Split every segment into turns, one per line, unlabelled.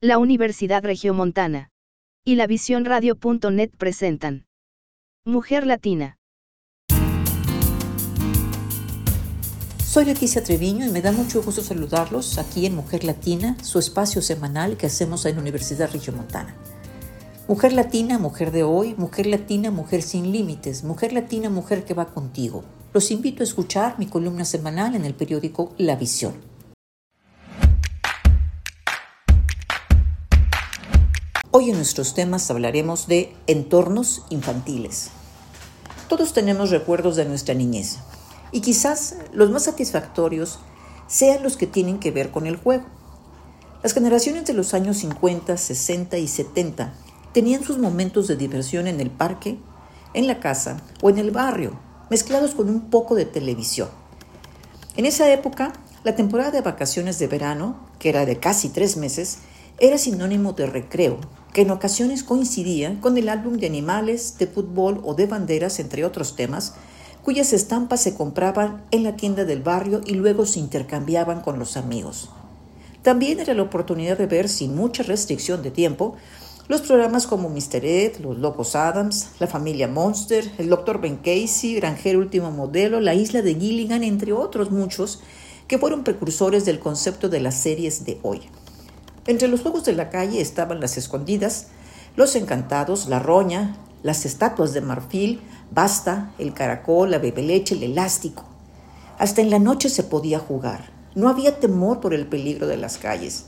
la Universidad Regiomontana y la Visión Radio.net presentan Mujer Latina.
Soy Leticia Treviño y me da mucho gusto saludarlos aquí en Mujer Latina, su espacio semanal que hacemos en Universidad Regiomontana. Mujer Latina, mujer de hoy, mujer latina, mujer sin límites, mujer latina, mujer que va contigo. Los invito a escuchar mi columna semanal en el periódico La Visión. Hoy en nuestros temas hablaremos de entornos infantiles. Todos tenemos recuerdos de nuestra niñez y quizás los más satisfactorios sean los que tienen que ver con el juego. Las generaciones de los años 50, 60 y 70 tenían sus momentos de diversión en el parque, en la casa o en el barrio, mezclados con un poco de televisión. En esa época, la temporada de vacaciones de verano, que era de casi tres meses, era sinónimo de recreo, que en ocasiones coincidía con el álbum de animales, de fútbol o de banderas, entre otros temas, cuyas estampas se compraban en la tienda del barrio y luego se intercambiaban con los amigos. También era la oportunidad de ver, sin mucha restricción de tiempo, los programas como Mr. Ed, Los Locos Adams, La Familia Monster, El Dr. Ben Casey, Granjero Último Modelo, La Isla de Gilligan, entre otros muchos, que fueron precursores del concepto de las series de hoy. Entre los juegos de la calle estaban las escondidas, los encantados, la roña, las estatuas de marfil, basta, el caracol, la bebeleche, el elástico. Hasta en la noche se podía jugar. No había temor por el peligro de las calles.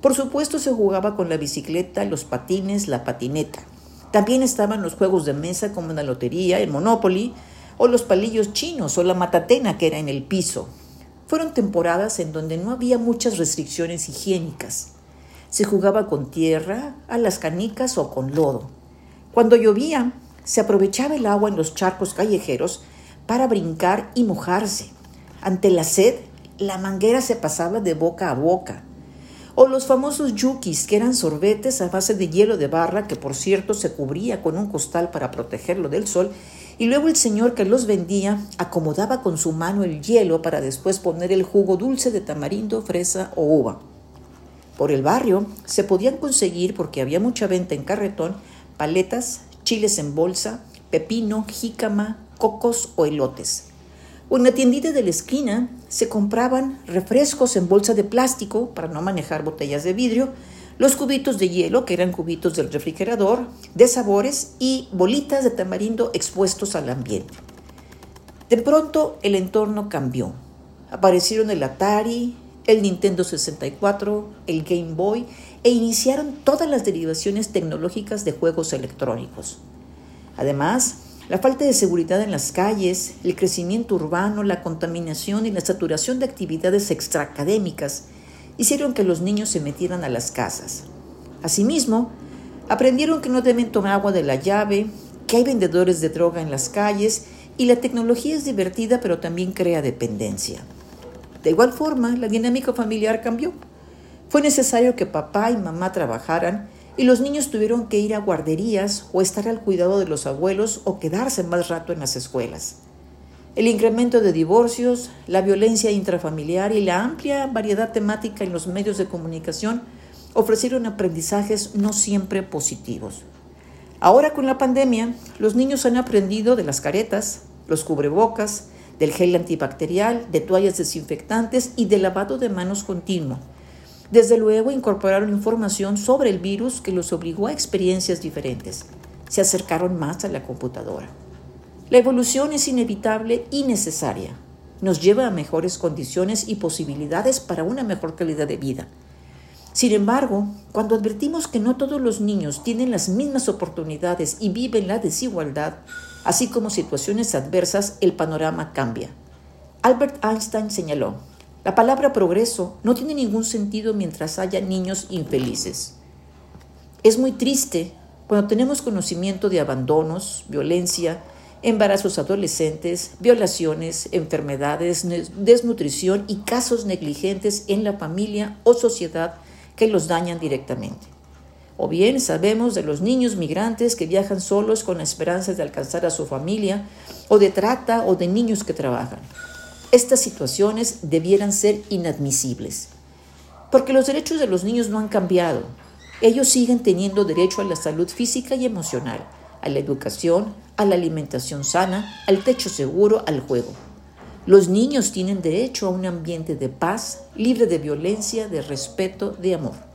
Por supuesto se jugaba con la bicicleta, los patines, la patineta. También estaban los juegos de mesa como la lotería, el Monopoly, o los palillos chinos o la matatena que era en el piso. Fueron temporadas en donde no había muchas restricciones higiénicas. Se jugaba con tierra, a las canicas o con lodo. Cuando llovía, se aprovechaba el agua en los charcos callejeros para brincar y mojarse. Ante la sed, la manguera se pasaba de boca a boca. O los famosos yukis, que eran sorbetes a base de hielo de barra, que por cierto se cubría con un costal para protegerlo del sol, y luego el señor que los vendía acomodaba con su mano el hielo para después poner el jugo dulce de tamarindo, fresa o uva. Por el barrio se podían conseguir, porque había mucha venta en carretón, paletas, chiles en bolsa, pepino, jícama, cocos o elotes. O en la tiendita de la esquina se compraban refrescos en bolsa de plástico para no manejar botellas de vidrio, los cubitos de hielo, que eran cubitos del refrigerador, de sabores y bolitas de tamarindo expuestos al ambiente. De pronto el entorno cambió. Aparecieron el Atari, el Nintendo 64, el Game Boy e iniciaron todas las derivaciones tecnológicas de juegos electrónicos. Además, la falta de seguridad en las calles, el crecimiento urbano, la contaminación y la saturación de actividades extraacadémicas hicieron que los niños se metieran a las casas. Asimismo, aprendieron que no deben tomar agua de la llave, que hay vendedores de droga en las calles y la tecnología es divertida pero también crea dependencia. De igual forma, la dinámica familiar cambió. Fue necesario que papá y mamá trabajaran y los niños tuvieron que ir a guarderías o estar al cuidado de los abuelos o quedarse más rato en las escuelas. El incremento de divorcios, la violencia intrafamiliar y la amplia variedad temática en los medios de comunicación ofrecieron aprendizajes no siempre positivos. Ahora con la pandemia, los niños han aprendido de las caretas, los cubrebocas, del gel antibacterial, de toallas desinfectantes y de lavado de manos continuo. Desde luego incorporaron información sobre el virus que los obligó a experiencias diferentes. Se acercaron más a la computadora. La evolución es inevitable y necesaria. Nos lleva a mejores condiciones y posibilidades para una mejor calidad de vida. Sin embargo, cuando advertimos que no todos los niños tienen las mismas oportunidades y viven la desigualdad, así como situaciones adversas, el panorama cambia. Albert Einstein señaló, la palabra progreso no tiene ningún sentido mientras haya niños infelices. Es muy triste cuando tenemos conocimiento de abandonos, violencia, embarazos adolescentes, violaciones, enfermedades, desnutrición y casos negligentes en la familia o sociedad que los dañan directamente. O bien sabemos de los niños migrantes que viajan solos con la esperanza de alcanzar a su familia, o de trata o de niños que trabajan. Estas situaciones debieran ser inadmisibles, porque los derechos de los niños no han cambiado, Ellos siguen teniendo derecho a la salud física y emocional, a la educación, a la alimentación sana, al techo seguro, al juego. Los niños tienen derecho a un ambiente de paz, libre de violencia, de respeto, de amor.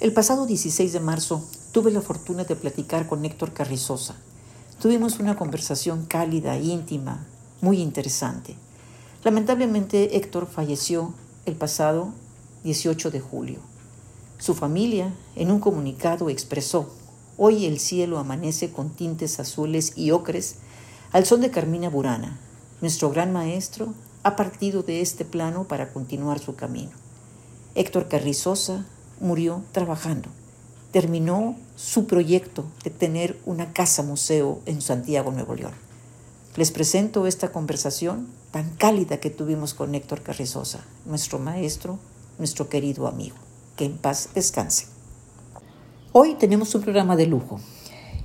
El pasado 16 de marzo tuve la fortuna de platicar con Héctor Carrizosa. Tuvimos una conversación cálida, íntima, muy interesante. Lamentablemente Héctor falleció el pasado 18 de julio. Su familia, en un comunicado, expresó, Hoy el cielo amanece con tintes azules y ocres al son de Carmina Burana. Nuestro gran maestro ha partido de este plano para continuar su camino. Héctor Carrizosa murió trabajando. Terminó su proyecto de tener una casa museo en Santiago, Nuevo León. Les presento esta conversación tan cálida que tuvimos con Héctor Carrizosa, nuestro maestro, nuestro querido amigo. Que en paz descanse. Hoy tenemos un programa de lujo.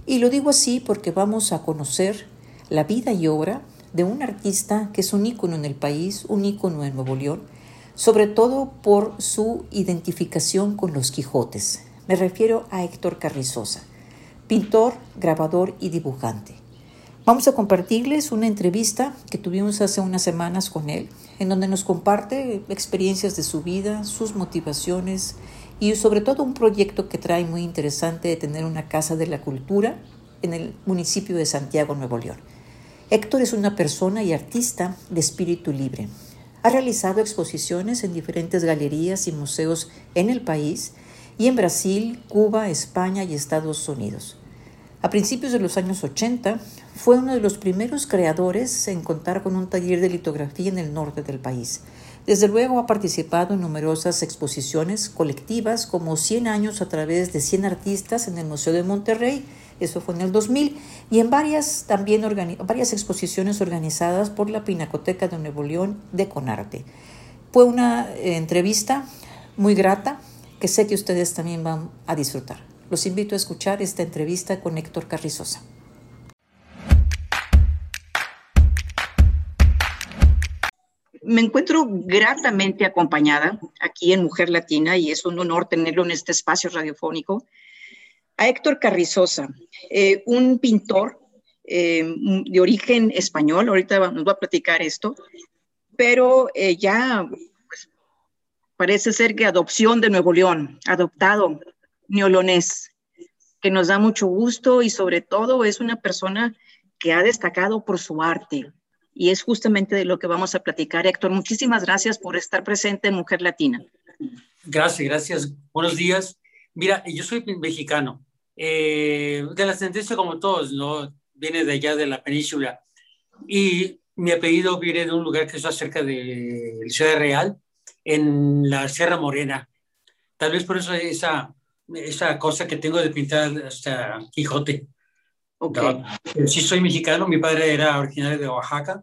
Y lo digo así porque vamos a conocer la vida y obra de un artista que es un ícono en el país, un ícono en Nuevo León, sobre todo por su identificación con los Quijotes. Me refiero a Héctor Carrizosa, pintor, grabador y dibujante. Vamos a compartirles una entrevista que tuvimos hace unas semanas con él, en donde nos comparte experiencias de su vida, sus motivaciones y sobre todo un proyecto que trae muy interesante de tener una casa de la cultura en el municipio de Santiago, Nuevo León. Héctor es una persona y artista de espíritu libre, ha realizado exposiciones en diferentes galerías y museos en el país y en Brasil, Cuba, España y Estados Unidos. A principios de los años 80 fue uno de los primeros creadores en contar con un taller de litografía en el norte del país. Desde luego ha participado en numerosas exposiciones colectivas como 100 años a través de 100 artistas en el Museo de Monterrey eso fue en el 2000, y en varias, también varias exposiciones organizadas por la Pinacoteca de Nuevo León de Conarte. Fue una eh, entrevista muy grata que sé que ustedes también van a disfrutar. Los invito a escuchar esta entrevista con Héctor Carrizosa.
Me encuentro gratamente acompañada aquí en Mujer Latina y es un honor tenerlo en este espacio radiofónico a Héctor Carrizosa, eh, un pintor eh, de origen español, ahorita nos va a platicar esto, pero eh, ya pues, parece ser que adopción de Nuevo León, adoptado neolonés, que nos da mucho gusto y sobre todo es una persona que ha destacado por su arte. Y es justamente de lo que vamos a platicar. Héctor, muchísimas gracias por estar presente en Mujer Latina.
Gracias, gracias. Buenos días. Mira, yo soy mexicano, eh, de la ascendencia como todos, ¿no? Viene de allá de la península. Y mi apellido viene de un lugar que está cerca de Ciudad Real, en la Sierra Morena. Tal vez por eso esa, esa cosa que tengo de pintar hasta Quijote. Okay. Sí soy mexicano, mi padre era originario de Oaxaca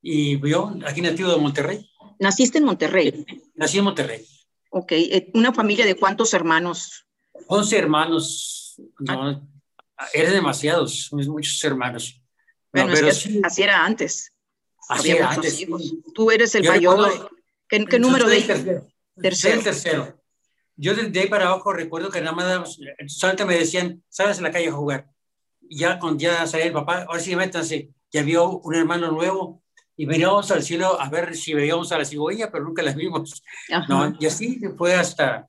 y yo aquí nativo de Monterrey.
¿Naciste en Monterrey?
Nací en Monterrey.
Ok, eh, ¿una familia de cuántos hermanos?
11 hermanos. No, eran demasiados, muchos hermanos.
Bueno, pero así era antes. Así era antes. Tú eres el mayor. ¿Qué, número de
tercero? Tercero. el tercero. Yo de ahí para abajo recuerdo que nada más solamente me decían, sabes en la calle a jugar. Ya cuando ya salía el papá, ahora sí métanse. Ya vio un hermano nuevo y mirábamos al cielo a ver si veíamos a la cigüeña, pero nunca las vimos. ¿no? Y así fue hasta,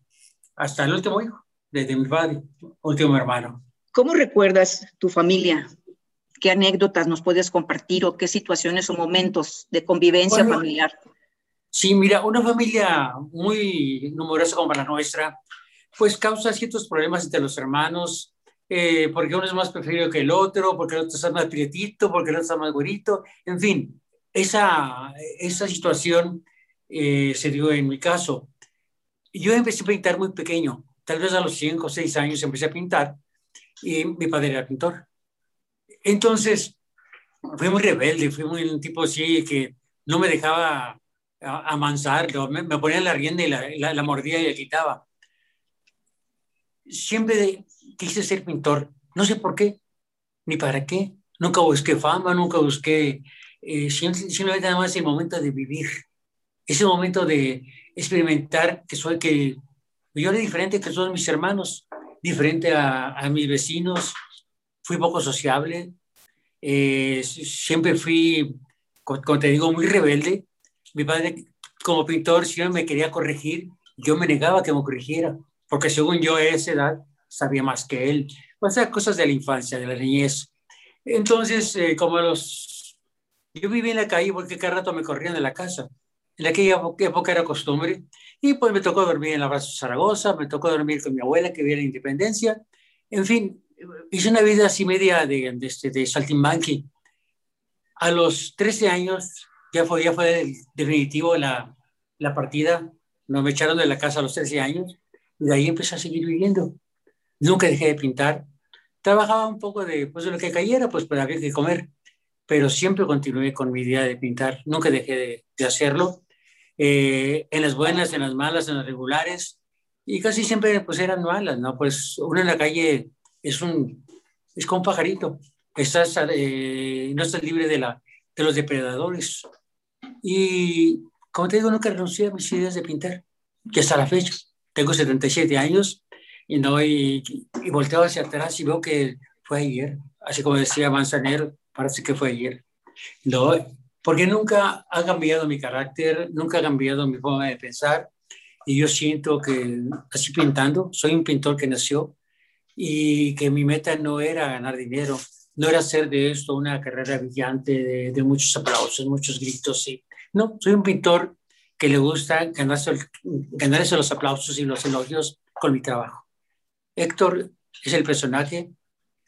hasta el último hijo de, mi padre, último hermano.
¿Cómo recuerdas tu familia? ¿Qué anécdotas nos puedes compartir o qué situaciones o momentos de convivencia familiar?
Sí, mira, una familia muy numerosa como la nuestra, pues causa ciertos problemas entre los hermanos, eh, porque uno es más preferido que el otro, porque el otro está más prietito, porque el otro está más güerito, en fin, esa, esa situación eh, se dio en mi caso. Yo empecé a pintar muy pequeño, tal vez a los 5 o 6 años empecé a pintar y mi padre era pintor. Entonces, fui muy rebelde, fui muy un tipo así que no me dejaba amansar, me, me ponía la rienda y la, la, mordía y la quitaba. Siempre quise ser pintor, no sé por qué, ni para qué. Nunca busqué fama, nunca busqué, eh, simplemente nada más el momento de vivir, ese momento de experimentar que soy, que yo era diferente que todos mis hermanos, diferente a, a mis vecinos, fui poco sociable, eh, siempre fui, como te digo, muy rebelde. Mi padre, como pintor, siempre me quería corregir. Yo me negaba que me corrigiera, porque según yo a esa edad sabía más que él. O sea, cosas de la infancia, de la niñez. Entonces, eh, como los... Yo vivía en la calle porque cada rato me corrían de la casa. En aquella época era costumbre. Y pues me tocó dormir en la Plaza Zaragoza, me tocó dormir con mi abuela que vivía en la Independencia. En fin, hice una vida así media de, de, este, de saltimbanqui. A los 13 años ya fue, ya fue definitivo la, la partida. No me echaron de la casa a los 13 años y de ahí empecé a seguir viviendo. Nunca dejé de pintar. Trabajaba un poco de, pues, de lo que cayera, pues, había que comer. Pero siempre continué con mi idea de pintar. Nunca dejé de, de hacerlo. Eh, en las buenas, en las malas, en las regulares. Y casi siempre pues eran malas, ¿no? Pues uno en la calle es, un, es como un pajarito. Estás, eh, no estás libre de, la, de los depredadores. Y como te digo, nunca renuncié a mis ideas de pintar, que hasta la fecha. Tengo 77 años y, no, y, y volteo hacia atrás y veo que fue ayer. Así como decía Manzanero, parece que fue ayer. No, porque nunca ha cambiado mi carácter, nunca ha cambiado mi forma de pensar. Y yo siento que, así pintando, soy un pintor que nació y que mi meta no era ganar dinero, no era hacer de esto una carrera brillante de, muchos aplausos, muchos gritos. Y, no, soy un pintor que le gusta ganarse, ganarse los aplausos y los elogios con mi trabajo. Héctor es el personaje,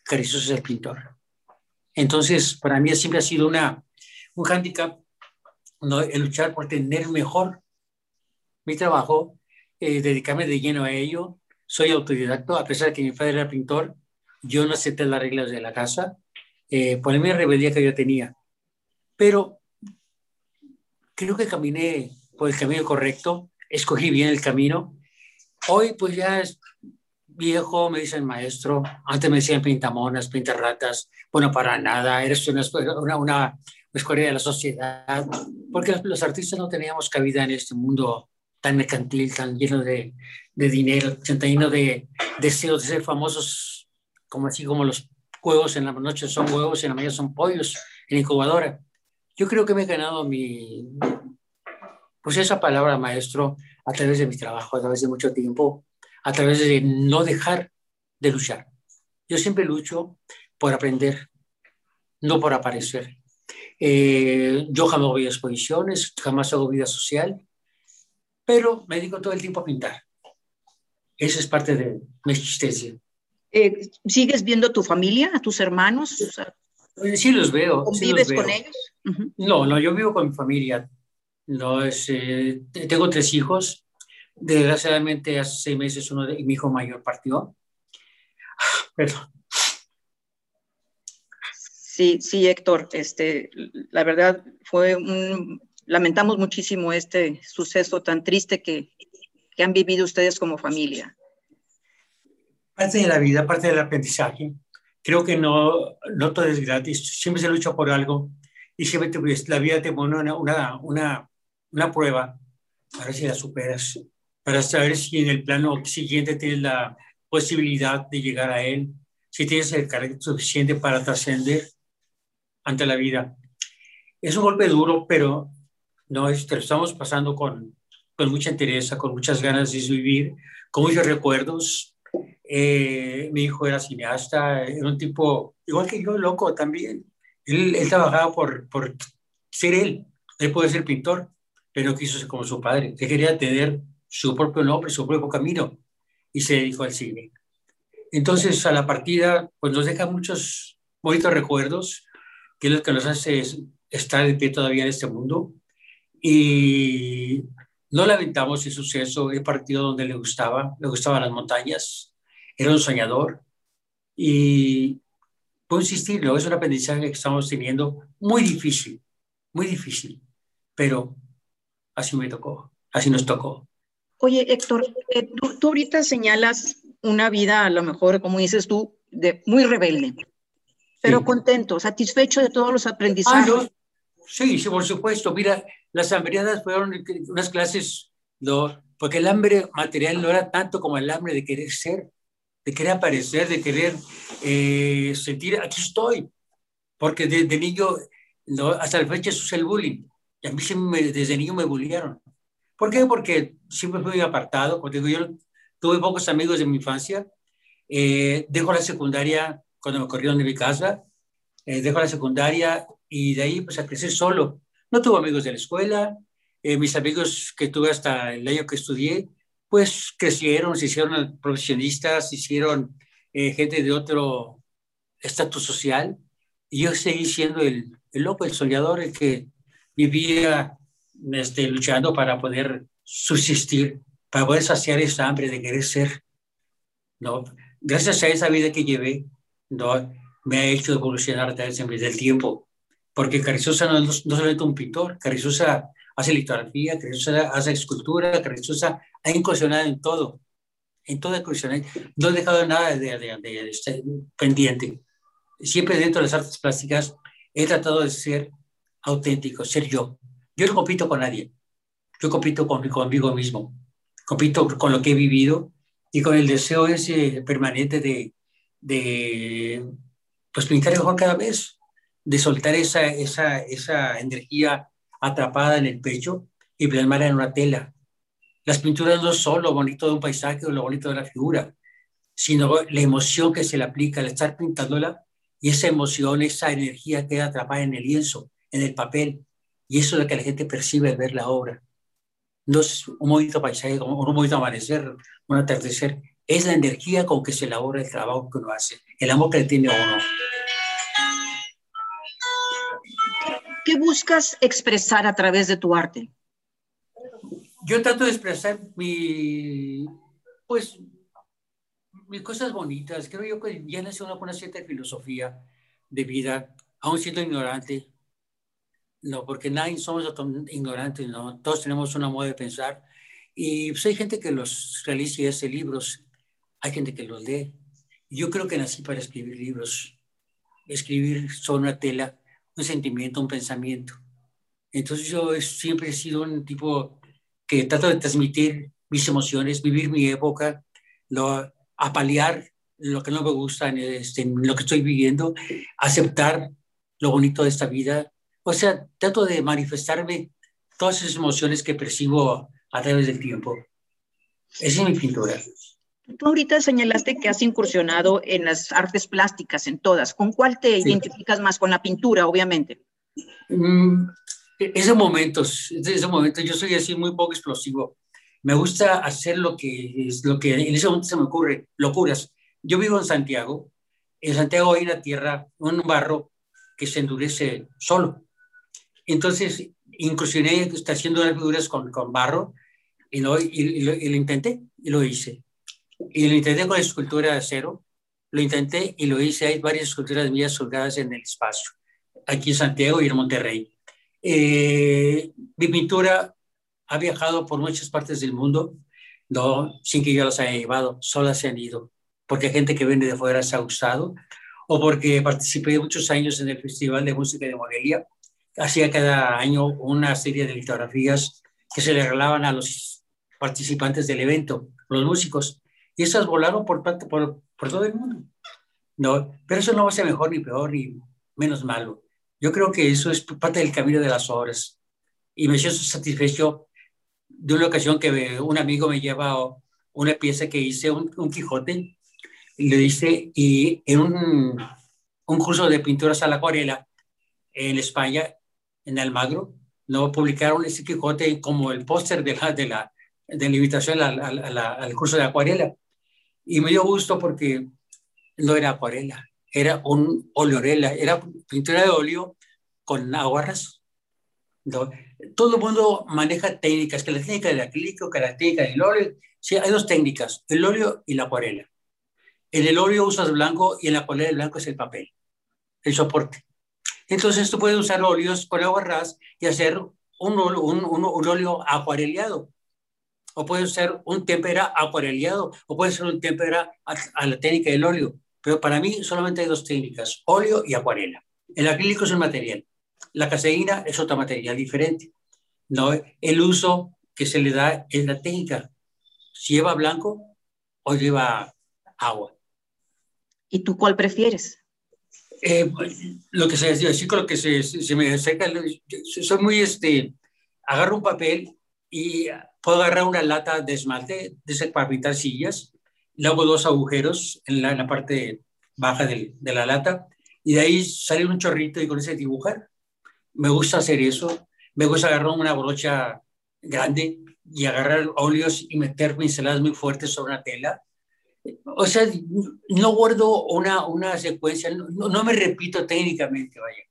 Carizos es el pintor. Entonces, para mí siempre ha sido una, un hándicap ¿no? el luchar por tener mejor mi trabajo, eh, dedicarme de lleno a ello soy autodidacto, a pesar de que mi padre era pintor, yo no acepté las reglas de la casa eh, por la rebeldía que yo tenía. Pero creo que caminé por el camino correcto, escogí bien el camino. Hoy pues ya viejo, me dicen maestro, antes me decían pintamonas, pintarratas, bueno, para nada, eres una, una, una escuela de la sociedad, porque los artistas no teníamos cabida en este mundo tan mercantil, tan lleno de, de dinero, tan lleno de deseos de ser famosos, como así como los huevos en la noche son huevos y en la mañana son pollos en incubadora. Yo creo que me he ganado mi, pues esa palabra maestro a través de mi trabajo, a través de mucho tiempo, a través de no dejar de luchar. Yo siempre lucho por aprender, no por aparecer. Eh, yo jamás voy a exposiciones, jamás hago vida social, pero me dedico todo el tiempo a pintar. Esa es parte de mi existencia.
Eh, ¿Sigues viendo a tu familia, a tus hermanos?
Sí los veo.
¿Convives con ellos?
No, no, yo vivo con mi familia. No, es, eh, tengo tres hijos. Desgraciadamente hace seis meses uno de mi hijo mayor partió. Perdón.
Sí, sí, Héctor. Este, la verdad fue un, lamentamos muchísimo este suceso tan triste que, que han vivido ustedes como familia.
Parte de la vida, parte del aprendizaje. Creo que no, no todo es gratis, siempre se lucha por algo y siempre te, la vida te pone una, una, una, una prueba para ver si la superas, para saber si en el plano siguiente tienes la posibilidad de llegar a él, si tienes el carácter suficiente para trascender ante la vida. Es un golpe duro, pero no, es, lo estamos pasando con, con mucha entereza, con muchas ganas de vivir, con muchos recuerdos. Eh, mi hijo era cineasta, era un tipo, igual que yo, loco también. Él, él trabajaba por, por ser él. Él puede ser pintor, pero quiso ser como su padre. Él quería tener su propio nombre, su propio camino, y se dedicó al cine. Entonces, a la partida, pues nos deja muchos bonitos recuerdos, que es lo que nos hace estar de pie todavía en este mundo. Y no lamentamos el suceso, he partido donde le gustaba, le gustaban las montañas, era un soñador y puedo insistirlo, es un aprendizaje que estamos teniendo muy difícil, muy difícil. pero así me tocó, así nos tocó.
Oye, Héctor, eh, tú, ahorita señalas una vida, a lo mejor, como dices tú, de, muy rebelde, pero contento, satisfecho de todos los aprendizajes. Ah,
sí, sí, por supuesto. Mira, las hambriadas fueron unas clases, no, porque el hambre material no era tanto como el hambre de querer ser, de querer aparecer, de querer eh, sentir, aquí estoy. Porque desde niño, no, hasta la fecha, eso es el bullying. Y a mí desde niño me bullearon. ¿Por qué? Porque siempre fui apartado. Porque yo tuve pocos amigos de mi infancia. Eh, dejo la secundaria cuando me corrieron de mi casa. Eh, dejo la secundaria y de ahí pues a crecer solo. No tuve amigos de la escuela. Eh, mis amigos que tuve hasta el año que estudié, pues crecieron, se hicieron profesionistas, se hicieron gente de otro estatus social. Y yo seguí siendo el, el loco, el soñador, el que vivía este, luchando para poder subsistir, para poder saciar esa hambre de querer ser. ¿no? Gracias a esa vida que llevé, ¿no? me ha hecho evolucionar a través del tiempo. Porque Carrizosa no, es solamente un pintor, Carrizosa hace litografía, Carrizosa hace escultura, Carrizosa ha incursionado en todo, en toda incursión. No he dejado nada de, de, de, este, pendiente. Siempre dentro de las artes plásticas he tratado de ser auténtico, ser yo. Yo no compito con nadie. Yo compito con, conmigo mismo. Compito con lo que he vivido y con el deseo ese permanente de, de pues pintar mejor cada vez, de soltar esa, esa, esa energía atrapada en el pecho y plasmarla en una tela. Las pinturas no son lo bonito de un paisaje o lo bonito de la figura, sino la emoción que se le aplica al estar pintándola y esa emoción, esa energía queda atrapada en el lienzo, en el papel, y eso es lo que la gente percibe al ver la obra. No es un bonito paisaje, un bonito amanecer, un atardecer. Es la energía con que se elabora el trabajo que uno hace, el amor que le tiene a uno.
¿Qué buscas expresar a través de tu arte?
Yo trato de expresar mi, pues, mis cosas bonitas. Creo yo que ya uno con una cierta filosofía de vida, aún siendo ignorante, no, porque nadie somos ignorantes, ¿no? Todos tenemos una modo de pensar. Y pues hay gente que los realiza y hace libros, hay gente que los lee. Yo creo que nací para escribir libros, escribir sobre una tela, un sentimiento, un pensamiento. Entonces yo siempre he sido un tipo que trato de transmitir mis emociones, vivir mi época, lo, apalear lo que no me gusta en, este, en lo que estoy viviendo, aceptar lo bonito de esta vida o sea, trato de manifestarme todas esas emociones que percibo a través del tiempo. Esa es mi pintura.
Tú ahorita señalaste que has incursionado en las artes plásticas, en todas. ¿Con cuál te identificas más? Con la pintura, obviamente.
Mm, esos momentos, esos momentos, yo soy así muy poco explosivo. Me gusta hacer lo que, es, lo que en ese momento se me ocurre, locuras. Yo vivo en Santiago. En Santiago hay una tierra, un barro que se endurece solo. Entonces, incursioné está haciendo unas figuras con, con barro y lo, y, lo, intenté y lo hice. Y lo intenté con escultura de acero, lo intenté y lo hice. Hay varias esculturas mías colgadas en el espacio, aquí en Santiago y en Monterrey. Eh, mi pintura ha viajado por muchas partes del mundo, no sin que yo las haya llevado, solas se han ido, porque hay gente que viene de fuera se ha gustado, o porque participé muchos años en el Festival de Música de Morelia, hacía cada año una serie de litografías que se le regalaban a los participantes del evento, los músicos, y esas volaron por, por, por todo el mundo. No, pero eso no va a ser mejor ni peor ni menos malo. Yo creo que eso es parte del camino de las obras. Y me siento satisfecho de una ocasión que un amigo me lleva una pieza que hice, un, un Quijote, y le dice, y en un, un curso de pinturas a la acuarela en España, en Almagro, no publicaron ese Quijote como el póster de la, de, la, de la invitación al, al, al, curso de acuarela. Y me dio gusto porque no era acuarela, era un oleorela, era pintura de óleo con aguarras. ¿no? Todo el mundo maneja técnicas, que la técnica del acrílico, que la técnica del óleo. Sí, hay dos técnicas, el óleo y la acuarela. En el óleo usas blanco y en la acuarela el blanco es el papel, el soporte. Entonces tú puedes usar óleos con agua ras y hacer un, un, un, óleo acuareleado, o puede ser un tempera acuareleado, o puede ser un tempera a, la técnica del óleo. Pero para mí solamente hay dos técnicas, óleo y acuarela. El acrílico es un material, la caseína es otro material diferente. ¿no? El uso que se le da es la técnica, si lleva blanco o lleva agua.
¿Y tú cuál prefieres?
Eh, lo que se decía, con lo que se, se, me seca, soy muy, este, agarro un papel y puedo agarrar una lata de esmalte de para pintar sillas, le hago dos agujeros en la, en la parte baja de, de, la lata y de ahí sale un chorrito y con ese dibujar. Me gusta hacer eso, me gusta agarrar una brocha grande y agarrar óleos y meter pinceladas muy fuertes sobre una tela o sea, no guardo una, una secuencia, no, me repito técnicamente, vaya.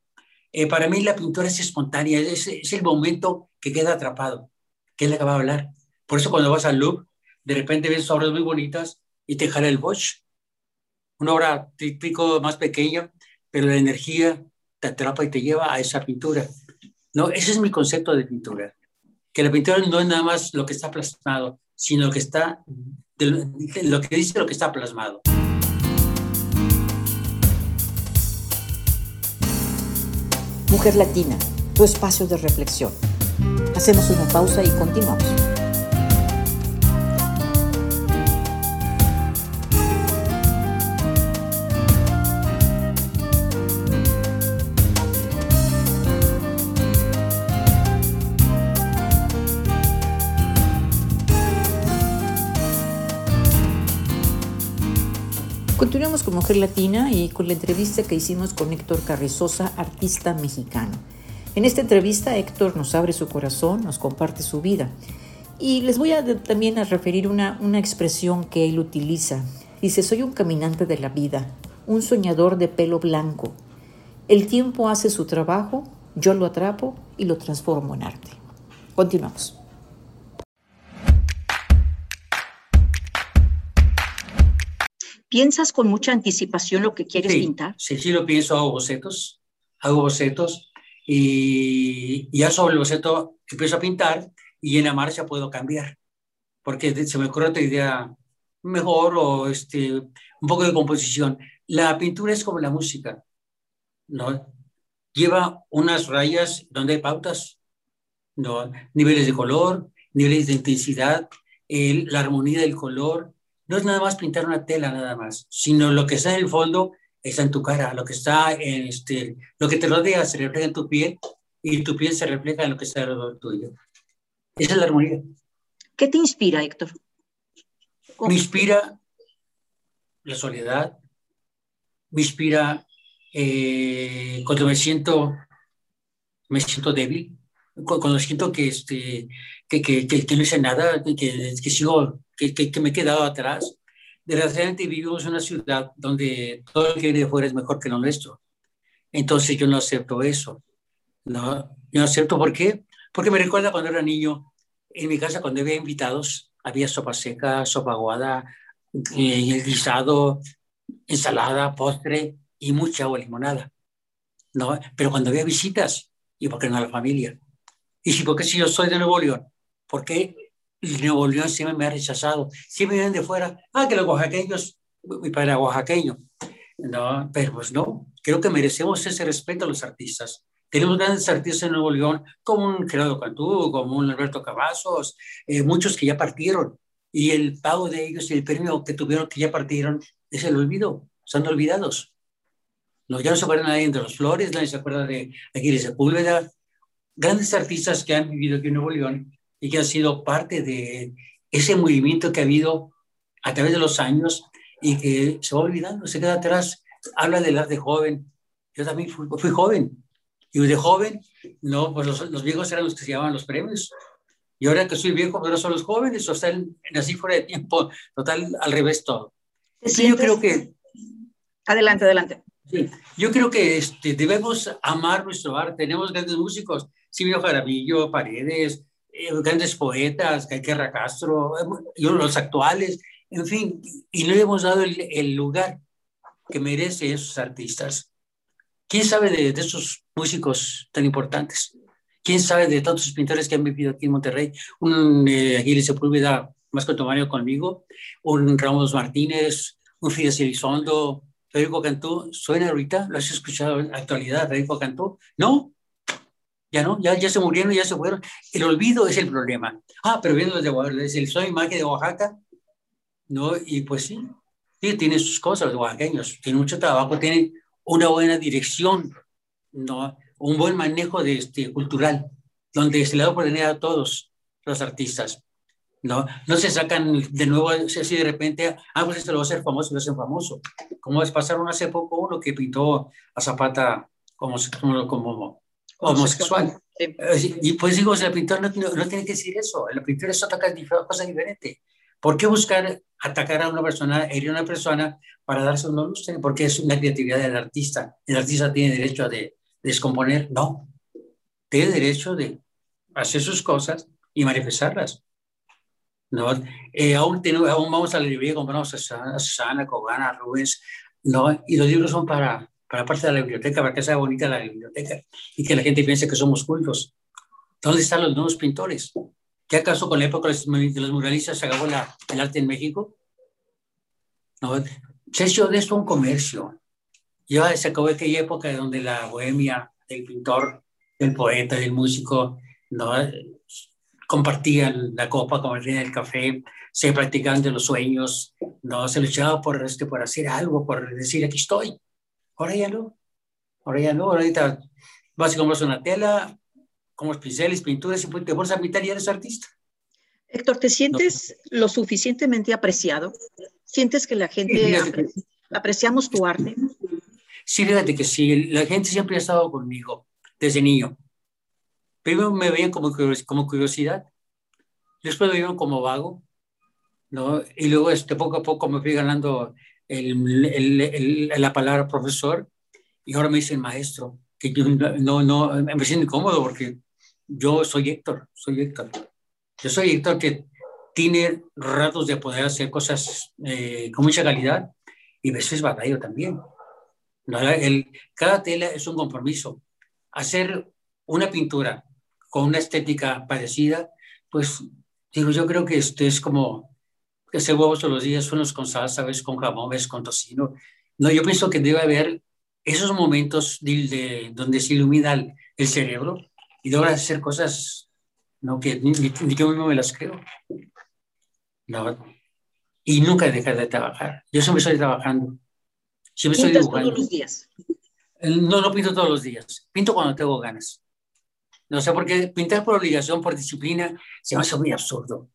Eh, para mí la pintura es espontánea, es, es, el momento que queda atrapado, que es la que va a hablar. Por eso cuando vas al Louvre, de repente ves obras muy bonitas y te jala el Bosch. Una obra típico más pequeña, pero la energía te atrapa y te lleva a esa pintura. No, ese es mi concepto de pintura. Que la pintura no es nada más lo que está plasmado, sino que está de lo que dice lo que está plasmado.
Mujer Latina, tu espacio de reflexión. Hacemos una pausa y continuamos. Con Mujer Latina y con la entrevista que hicimos con Héctor Carrizosa, artista mexicano. En esta entrevista Héctor nos abre su corazón, nos comparte su vida. Y les voy a también a referir una, una expresión que él utiliza. Dice, soy un caminante de la vida, un soñador de pelo blanco. El tiempo hace su trabajo, yo lo atrapo y lo transformo en arte. Continuamos.
¿Piensas con mucha anticipación lo que quieres pintar?
Sí, sí lo pienso, hago bocetos, hago bocetos y, ya sobre el boceto empiezo a pintar y en la marcha puedo cambiar, porque se me ocurre otra idea mejor o este, un poco de composición. La pintura es como la música, ¿no? Lleva unas rayas donde hay pautas, ¿no? Niveles de color, niveles de intensidad, la armonía del color, no es nada más pintar una tela nada más, sino lo que está en el fondo está en tu cara, lo que está en este, lo que te rodea se refleja en tu piel y tu piel se refleja en lo que está alrededor tuyo. Esa es la armonía.
¿Qué te inspira, Héctor?
Me inspira la soledad, me inspira eh, cuando me siento, me siento débil, cuando siento que, este, que, que, que, no hice nada, que, que sigo que, que, me he quedado atrás. Desgraciadamente vivimos en una ciudad donde todo lo que viene de fuera es mejor que lo nuestro. Entonces yo no acepto eso. No, yo no acepto. ¿Por qué? Porque me recuerda cuando era niño, en mi casa cuando había invitados, había sopa seca, sopa aguada, eh, guisado, ensalada, postre y mucha agua limonada. ¿no? Pero cuando había visitas, ¿y por qué no la familia? Y si, porque si yo soy de Nuevo León, ¿por qué Nuevo León siempre me ha rechazado. Siempre vienen de fuera, ah, que los oaxaqueños, mi padre oaxaqueño. No, pero pues no, creo que merecemos ese respeto a los artistas. Tenemos grandes artistas en Nuevo León, como un Gerardo Cantú, como un Alberto Cavazos, eh, muchos que ya partieron. Y el pago de ellos y el premio que tuvieron que ya partieron es el olvido, son olvidados. No, ya no se acuerda nadie de los Flores, nadie se acuerda de Aguirre Sepúlveda. Grandes artistas que han vivido aquí en Nuevo León y que ha sido parte de ese movimiento que ha habido a través de los años y que se va olvidando, se queda atrás. Habla de edad de joven. Yo también fui, fui joven. Y de joven, no, pues los, los, viejos eran los que se llamaban los premios. Y ahora que soy viejo, pues ahora son los jóvenes, o sea, nací fuera de tiempo, total, al revés todo.
Sí, yo creo que... Adelante, adelante.
Sí, yo creo que este, debemos amar nuestro arte. Tenemos grandes músicos, Silvio Jaramillo, Paredes, grandes poetas, Guerra Castro, eh, los actuales, en fin, y no hemos dado el, lugar que merece esos artistas. ¿Quién sabe de, de, esos músicos tan importantes? quién sabe de tantos pintores que han vivido aquí en Monterrey, un eh, Aguirre Sepúlveda más contemporáneo conmigo, un Ramos Martínez, un Fidesz Elizondo, Federico Cantú, ¿suena ahorita? ¿Lo has escuchado en la actualidad, Federico Cantú? No, ya no, ya, ya se murieron, ya se fueron. El olvido es el problema. Ah, pero viendo los de Oaxaca, el soy magia de Oaxaca, ¿no? Y pues sí, sí, tiene sus cosas, los oaxaqueños, tiene mucho trabajo, tiene una buena dirección, ¿no? Un buen manejo de, este, cultural, donde se le da oportunidad a todos los artistas. ¿no? No se sacan de nuevo así de repente, ah, pues esto lo va a hacer famoso, lo hacen famoso. Como es, pasaron hace poco uno que pintó a Zapata como, como, como homosexual. Eh, y pues digo, el pintor no, no, tiene que decir eso, el pintor es otra cosa diferente. ¿Por qué buscar atacar a una persona, herir a una persona para darse un luz? Porque es una creatividad del artista. El artista tiene derecho a de, descomponer. No, tiene derecho de hacer sus cosas y manifestarlas. ¿no? Eh, aún, tenemos, aún vamos a la librería y compramos a Susana, a Susana Cogana, a Rubens, ¿no? y los libros son para, para parte de la biblioteca, para que sea bonita la biblioteca y que la gente piense que somos cultos. ¿Dónde están los nuevos pintores? ¿Qué acaso con la época de los muralistas se acabó la, el arte en México? No, se hecho de esto un comercio. Ya se acabó aquella época donde la bohemia del pintor, del poeta, del músico, ¿no? compartían la copa, compartían el café, se practicaban de los sueños, no se luchaba por, este, por hacer algo, por decir aquí estoy. Ahora ya no. Ahora ya no. Ahorita vas y compras una tela, como pinceles, pinturas y te pones a pintar y eres artista.
Héctor, ¿te sientes lo suficientemente apreciado? ¿Sientes que la gente apreciamos tu arte?
Sí, fíjate que sí. La gente siempre ha estado conmigo desde niño. Primero me veían como, como curiosidad, después me vieron como vago, ¿no? Y luego este, poco a poco me fui ganando el, el, la palabra profesor y ahora me dicen maestro, que yo no, no, me siento incómodo porque yo soy Héctor, soy Héctor. Yo soy Héctor que tiene ratos de poder hacer cosas eh, con mucha calidad y veces batallo también. El, cada tela es un compromiso. Hacer una pintura con una estética parecida, pues digo, yo creo que esto es como hacer huevos todos los días, unos con salsa, veces con jamón, veces con tocino. No, yo pienso que debe haber esos momentos de, donde se ilumina el, cerebro y logra hacer cosas ¿no? que ni, ni, yo mismo me las creo. ¿no? Y nunca dejar de trabajar. Yo siempre estoy trabajando. Siempre estoy dibujando.
todos los días?
No, no pinto todos los días. Pinto cuando tengo ganas. No sé, porque pintar por obligación, por disciplina, se me hace muy absurdo.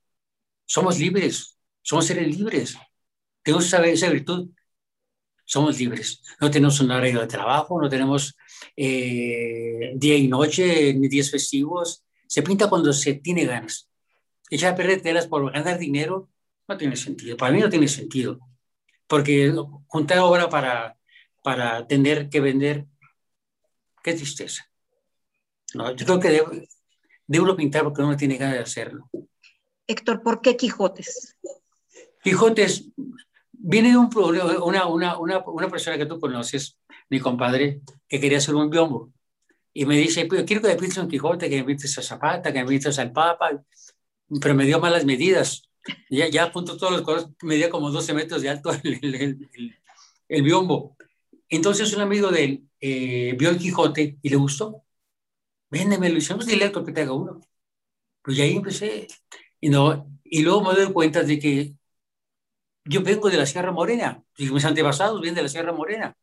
Somos libres. Somos seres libres. Tenemos esa, esa virtud. Somos libres. No tenemos un horario de trabajo, no tenemos eh, día y noche, ni días festivos. Se pinta cuando se tiene ganas. Echar a perder telas por ganar dinero no tiene sentido. Para mí no tiene sentido. Porque juntar obra para, para tener que vender, qué tristeza. No, yo creo que debo, debo pintar porque uno tiene ganas de hacerlo.
Héctor, ¿por qué Quijotes?
Quijotes, viene un, una, una, una, una persona que tú conoces, mi compadre, que quería hacer un biombo. Y me dice, pues, quiero que me pintes un Quijote, que me pintes a Zapata, que me pintes al Papa, pero me dio malas medidas. Ya, ya junto todos los colores, medía como 12 metros de alto el, el, el, biombo. Entonces un amigo de él eh, vio el Quijote y le gustó. Véndemelo, hicimos dile que te haga uno. Pues ahí empecé. Y, no, y luego me doy cuenta de que yo vengo de la Sierra Morena, mis antepasados vienen de la Sierra Morena.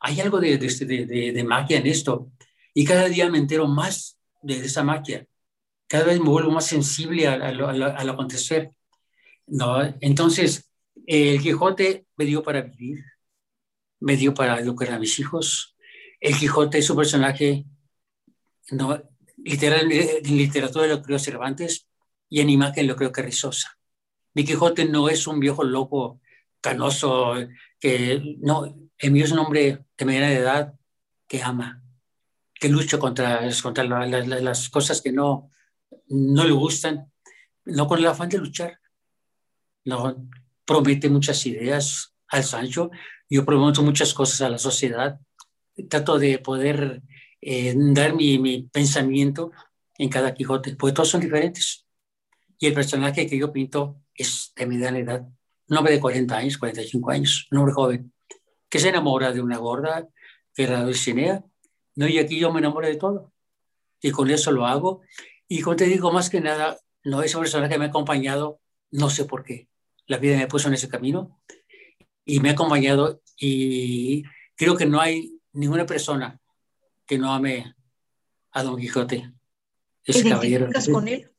Hay algo este, de, de, magia en esto. Y cada día me entero más de, esa magia. Cada vez me vuelvo más sensible al acontecer. ¿no? Entonces, el Quijote me dio para vivir, me dio para educar a mis hijos. El Quijote es un personaje, ¿no? literal, en literatura lo creo Cervantes y en imagen lo creo Carrizosa. Mi Quijote no es un viejo loco, canoso, que no, mío es un hombre de mediana edad que ama, que lucha contra, contra las cosas que no, no le gustan, no con el afán de luchar. No, promete muchas ideas al Sancho, yo prometo muchas cosas a la sociedad, trato de poder eh, dar mi, mi pensamiento en cada Quijote, porque todos son diferentes. Y el personaje que yo pinto es de mediana edad, un hombre de 40 años, 45 años, un hombre joven, que se enamora de una gorda, que era Dulcinea, ¿no? y aquí yo me enamoro de todo. Y con eso lo hago. Y como te digo, más que nada, no es una persona que me ha acompañado, no sé por qué. La vida me puso en ese camino y me ha acompañado y creo que no hay ninguna persona que no ame a Don Quijote.
Ese caballero. con él?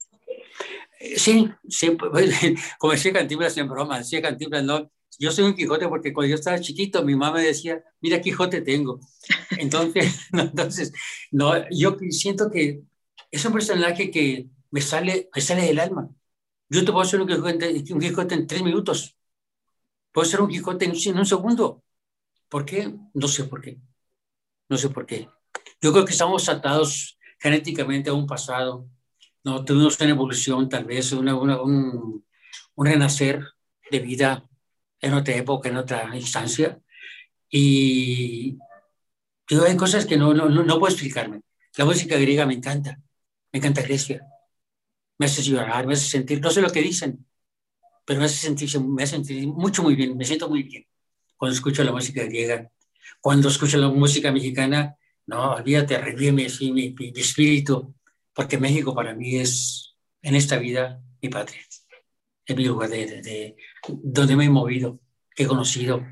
Sí, sí, como decía Cantinflas en broma, decía Cantinflas, no, yo soy un Quijote porque cuando yo estaba chiquito, mi mamá me decía, mira, Quijote tengo. Entonces, entonces no, yo siento que es un personaje que me sale, me sale del alma. Yo te puedo hacer un Quijote, un Quijote en tres minutos. Puedo ser un Quijote en, un segundo. ¿Por qué? No sé por qué. No sé por qué. Yo creo que estamos atados genéticamente a un pasado. No tuvimos una evolución, tal vez, una, un, un renacer de vida en otra época, en otra instancia. Y digo, hay cosas que no, no, no puedo explicarme. La música griega me encanta, me encanta Grecia. Me hace llorar, me hace sentir, no sé lo que dicen, pero me hace sentir, me hace sentir mucho, muy bien, me siento muy bien cuando escucho la música griega. Cuando escucho la música mexicana, no, olvídate, revive mi, mi, mi espíritu, porque México para mí es, en esta vida, mi patria en mi lugar de, donde me he movido, he conocido.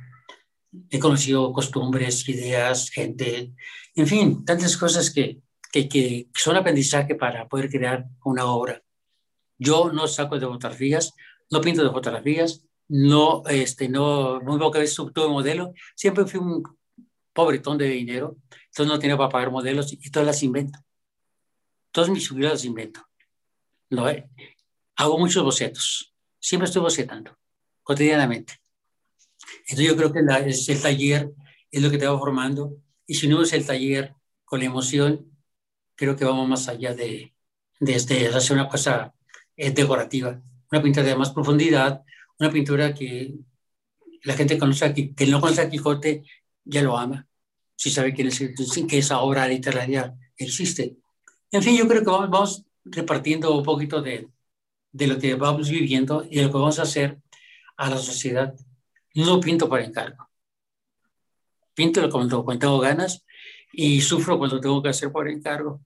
He conocido costumbres, ideas, gente, en fin, tantas cosas que, que, que son aprendizaje para poder crear una obra. Yo no saco de fotografías, no pinto de fotografías, no, este, no, muy poca vez tuve modelo, siempre fui un pobretón de dinero, entonces no tenía para pagar modelos y todas las invento. Todas mis figuras las invento. No, eh, hago muchos bocetos, siempre estoy bocetando, cotidianamente. Entonces yo creo que el taller es lo que te va formando y si es el taller con la emoción, creo que vamos más allá de, de, este, hacer una cosa eh, decorativa, una pintura de más profundidad, una pintura que la gente conoce, que, que no conoce a Quijote ya lo ama, si sabe quién es, que esa obra literaria existe. En fin, yo creo que vamos, vamos repartiendo un poquito de, de lo que vamos viviendo y de lo que vamos a hacer a la sociedad. No pinto por encargo. Pinto cuando, cuando tengo ganas y sufro cuando tengo que hacer por encargo.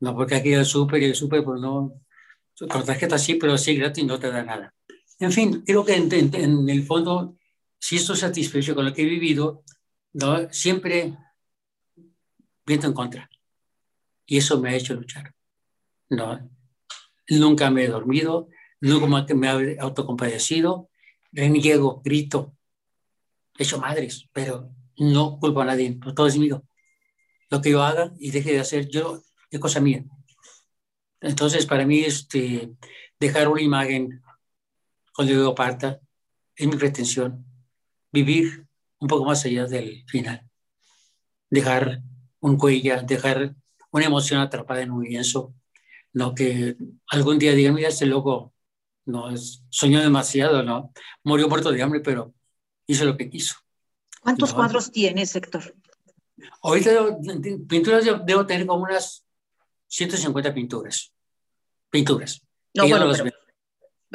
No, porque aquí el súper y el súper, pues no, con tarjeta sí, pero sí gratis no te da nada. En fin, creo que en, en, el fondo, si estoy satisfecho con lo que he vivido, ¿no? siempre viento en contra. Y eso me ha hecho luchar. ¿no? nunca me he dormido, nunca me he autocompadecido, reniego, grito, he hecho madres, pero no culpo a nadie, todo es mío. Lo que yo haga y deje de hacer yo es cosa mía. Entonces, para mí, este, dejar una imagen cuando yo parta es mi pretensión. Vivir un poco más allá del final. Dejar un cuello, dejar una emoción atrapada en un lienzo no que algún día digan, mira, este loco no soñó demasiado, ¿no? Murió muerto de hambre, pero hizo lo que quiso.
¿Cuántos cuadros tienes, Héctor?
Ahorita pinturas debo tener como unas 150 pinturas. Pinturas.
No, bueno,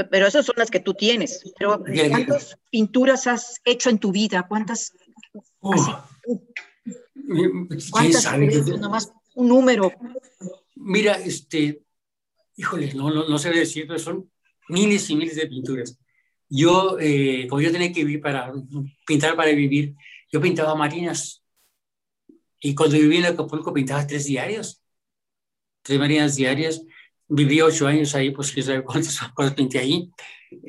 pero, esas son las que tú tienes. Pero ¿cuántas pinturas has hecho en tu vida? ¿Cuántas? ¿Cuántas? Sabe? Nomás un número.
Mira, este, híjole, no, no, no sé decir, pero son miles y miles de pinturas. Yo, eh, como yo tenía que vivir para, pintar para vivir, yo pintaba marinas. Y cuando viví en Acapulco pintaba tres diarios, tres marinas diarias. Viví ocho años ahí, pues quién sabe cuántas cosas pinté ahí.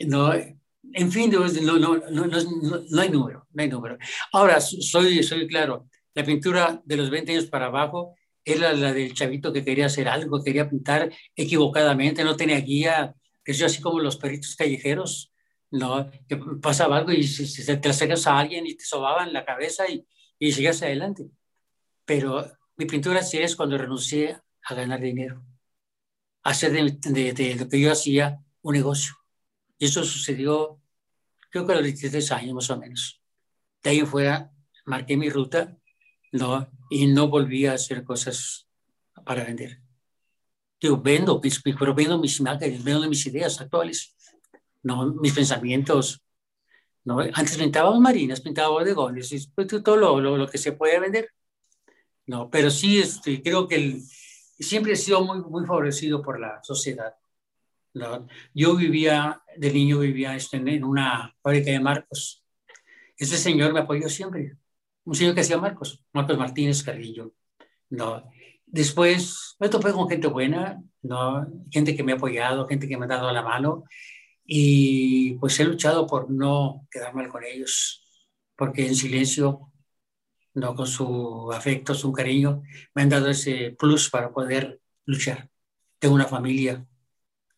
No, en fin, no, no, no, no, hay número, no hay número. Ahora, soy, soy claro, la pintura de los 20 años para abajo era la del chavito que quería hacer algo, quería pintar equivocadamente, no tenía guía, que es así como los perritos callejeros, ¿no? Que pasaba algo y se, te acercas a alguien y te sobaban la cabeza y, y seguías adelante. Pero mi pintura sí es cuando renuncié a ganar dinero, a hacer de, de, lo que yo hacía un negocio. Y eso sucedió, creo que a los 16 años más o menos. De ahí fuera, marqué mi ruta, ¿no? Y no volví a hacer cosas para vender. Digo, vendo, pero vendo mis imágenes, vendo mis ideas actuales, ¿no? mis pensamientos. ¿no? Antes pintaba marinas, pintaba bodegones, pues, todo lo, lo, lo, que se puede vender. ¿no? Pero sí, este, creo que el, siempre he sido muy, muy favorecido por la sociedad. ¿no? Yo vivía, de niño vivía este, en una fábrica de marcos. Ese señor me apoyó siempre, un señor que hacía marcos, Marcos Martínez Carrillo. ¿no? Después me topé con gente buena, ¿no? gente que me ha apoyado, gente que me ha dado la mano y pues he luchado por no quedar mal con ellos, porque en silencio, no con su afecto, su cariño, me han dado ese plus para poder luchar. Tengo una familia,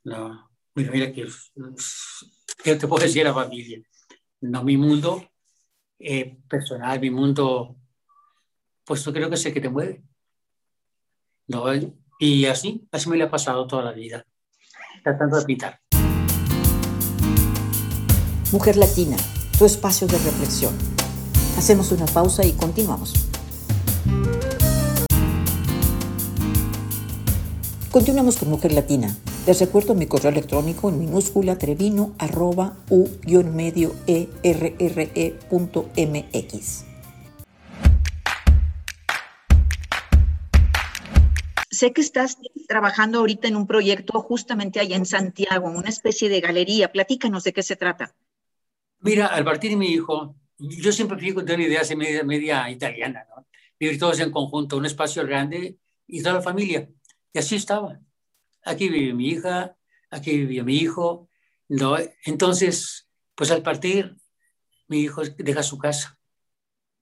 no, mira, mira que, ¿qué te puedo decir la familia? No, mi mundo eh, personal, mi mundo, pues yo creo que es el que te mueve. ¿no? Y así, así me le ha pasado toda la vida, tratando de pintar.
Mujer Latina, tu espacio de reflexión. Hacemos una pausa y continuamos. Continuamos con Mujer Latina. Les recuerdo mi correo electrónico en minúscula trevino arroba u-medio erre.mx.
Sé que estás trabajando ahorita en un proyecto justamente allá en Santiago, una especie de galería. Platícanos de qué se trata.
Mira, al partir de mi hijo, yo siempre fui con una idea media, media italiana, ¿no? Vivir todos en conjunto, un espacio grande y toda la familia. Y así estaba. Aquí vive mi hija, aquí vivía mi hijo, ¿no? Entonces, pues al partir, mi hijo deja su casa,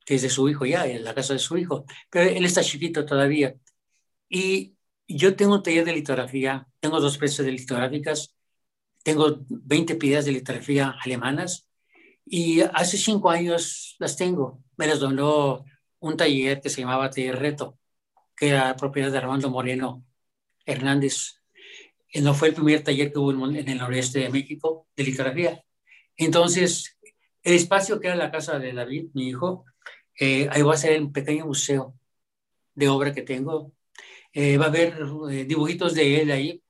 que es de su hijo ya, en la casa de su hijo, pero él está chiquito todavía. Y yo tengo un taller de litografía, tengo dos piezas de litográficas, tengo 20 piezas de litografía alemanas y hace cinco años las tengo. Me las donó un taller que se llamaba Taller Reto, que era propiedad de Armando Moreno Hernández. Eh, no fue el primer taller que hubo en el noreste de México de litografía. Entonces, el espacio que era la casa de David, mi hijo, eh, ahí va a ser un pequeño museo de obra que tengo. Eh, va a haber eh, dibujitos de él ahí,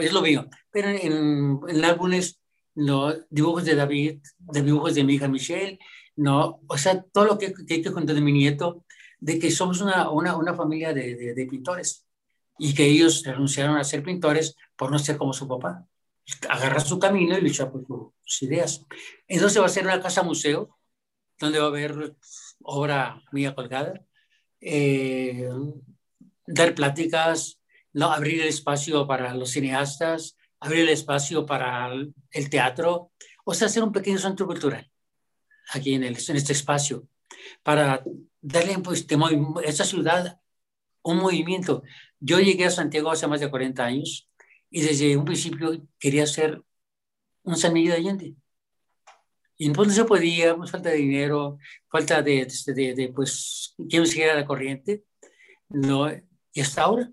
es lo mío, pero en, en álbumes, no, dibujos de David, de dibujos de mi hija Michelle, no, o sea, todo lo que, que hay que contar de mi nieto, de que somos una, una, una familia de, de, pintores y que ellos renunciaron a ser pintores por no ser como su papá. Agarrar su camino y luchar por sus ideas. Entonces va a ser una casa museo donde va a haber obra mía colgada, eh, dar pláticas, ¿no? abrir el espacio para los cineastas, abrir el espacio para el teatro, o sea, hacer un pequeño centro cultural aquí en, el, en este espacio, para darle pues, a esta ciudad un movimiento. Yo llegué a Santiago hace más de 40 años y desde un principio quería ser un San Miguel de Allende. Y pues no se podía, pues, falta de dinero, falta de, de, de, pues, que no siguiera la corriente. No, y hasta ahora,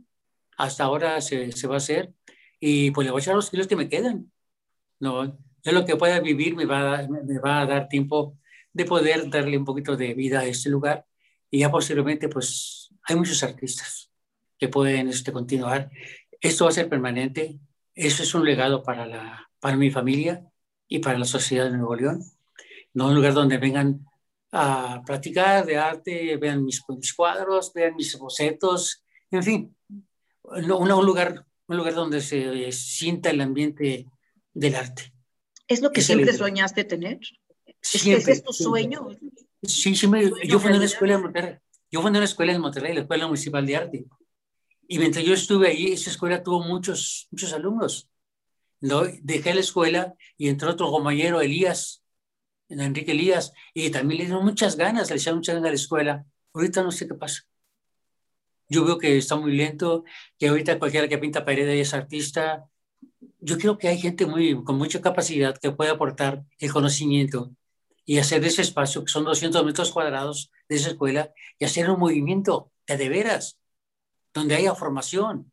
hasta ahora se, se va a hacer. Y pues le voy a echar los kilos que me quedan. No, yo lo que pueda vivir me va, a, me va a dar tiempo de poder darle un poquito de vida a este lugar. Y ya posteriormente, pues hay muchos artistas que pueden este, continuar. Esto va a ser permanente. Eso es un legado para, la, para mi familia y para la sociedad de Nuevo León. No un lugar donde vengan a platicar de arte, vean mis, mis cuadros, vean mis bocetos, en fin, un, lugar, un lugar donde se sienta el ambiente del arte.
¿Es lo que siempre soñaste tener?
Siempre,
¿Es, tu sueño?
Sí, siempre. Yo fundé una escuela en Monterrey. Yo fundé una escuela en Monterrey, la Escuela Municipal de Arte. Y mientras yo estuve ahí, esa escuela tuvo muchos, muchos alumnos. ¿no? Dejé la escuela y entró otro compañero, Elías, Enrique Elías, y también le dieron muchas ganas, le echaron muchas ganas a la escuela. Ahorita no sé qué pasa. Yo veo que está muy lento, que ahorita cualquiera que pinta paredes es artista. Yo creo que hay gente muy, con mucha capacidad que puede aportar el conocimiento y hacer de ese espacio, que son 200 metros cuadrados de esa escuela, y hacer un movimiento de, de veras, donde haya formación,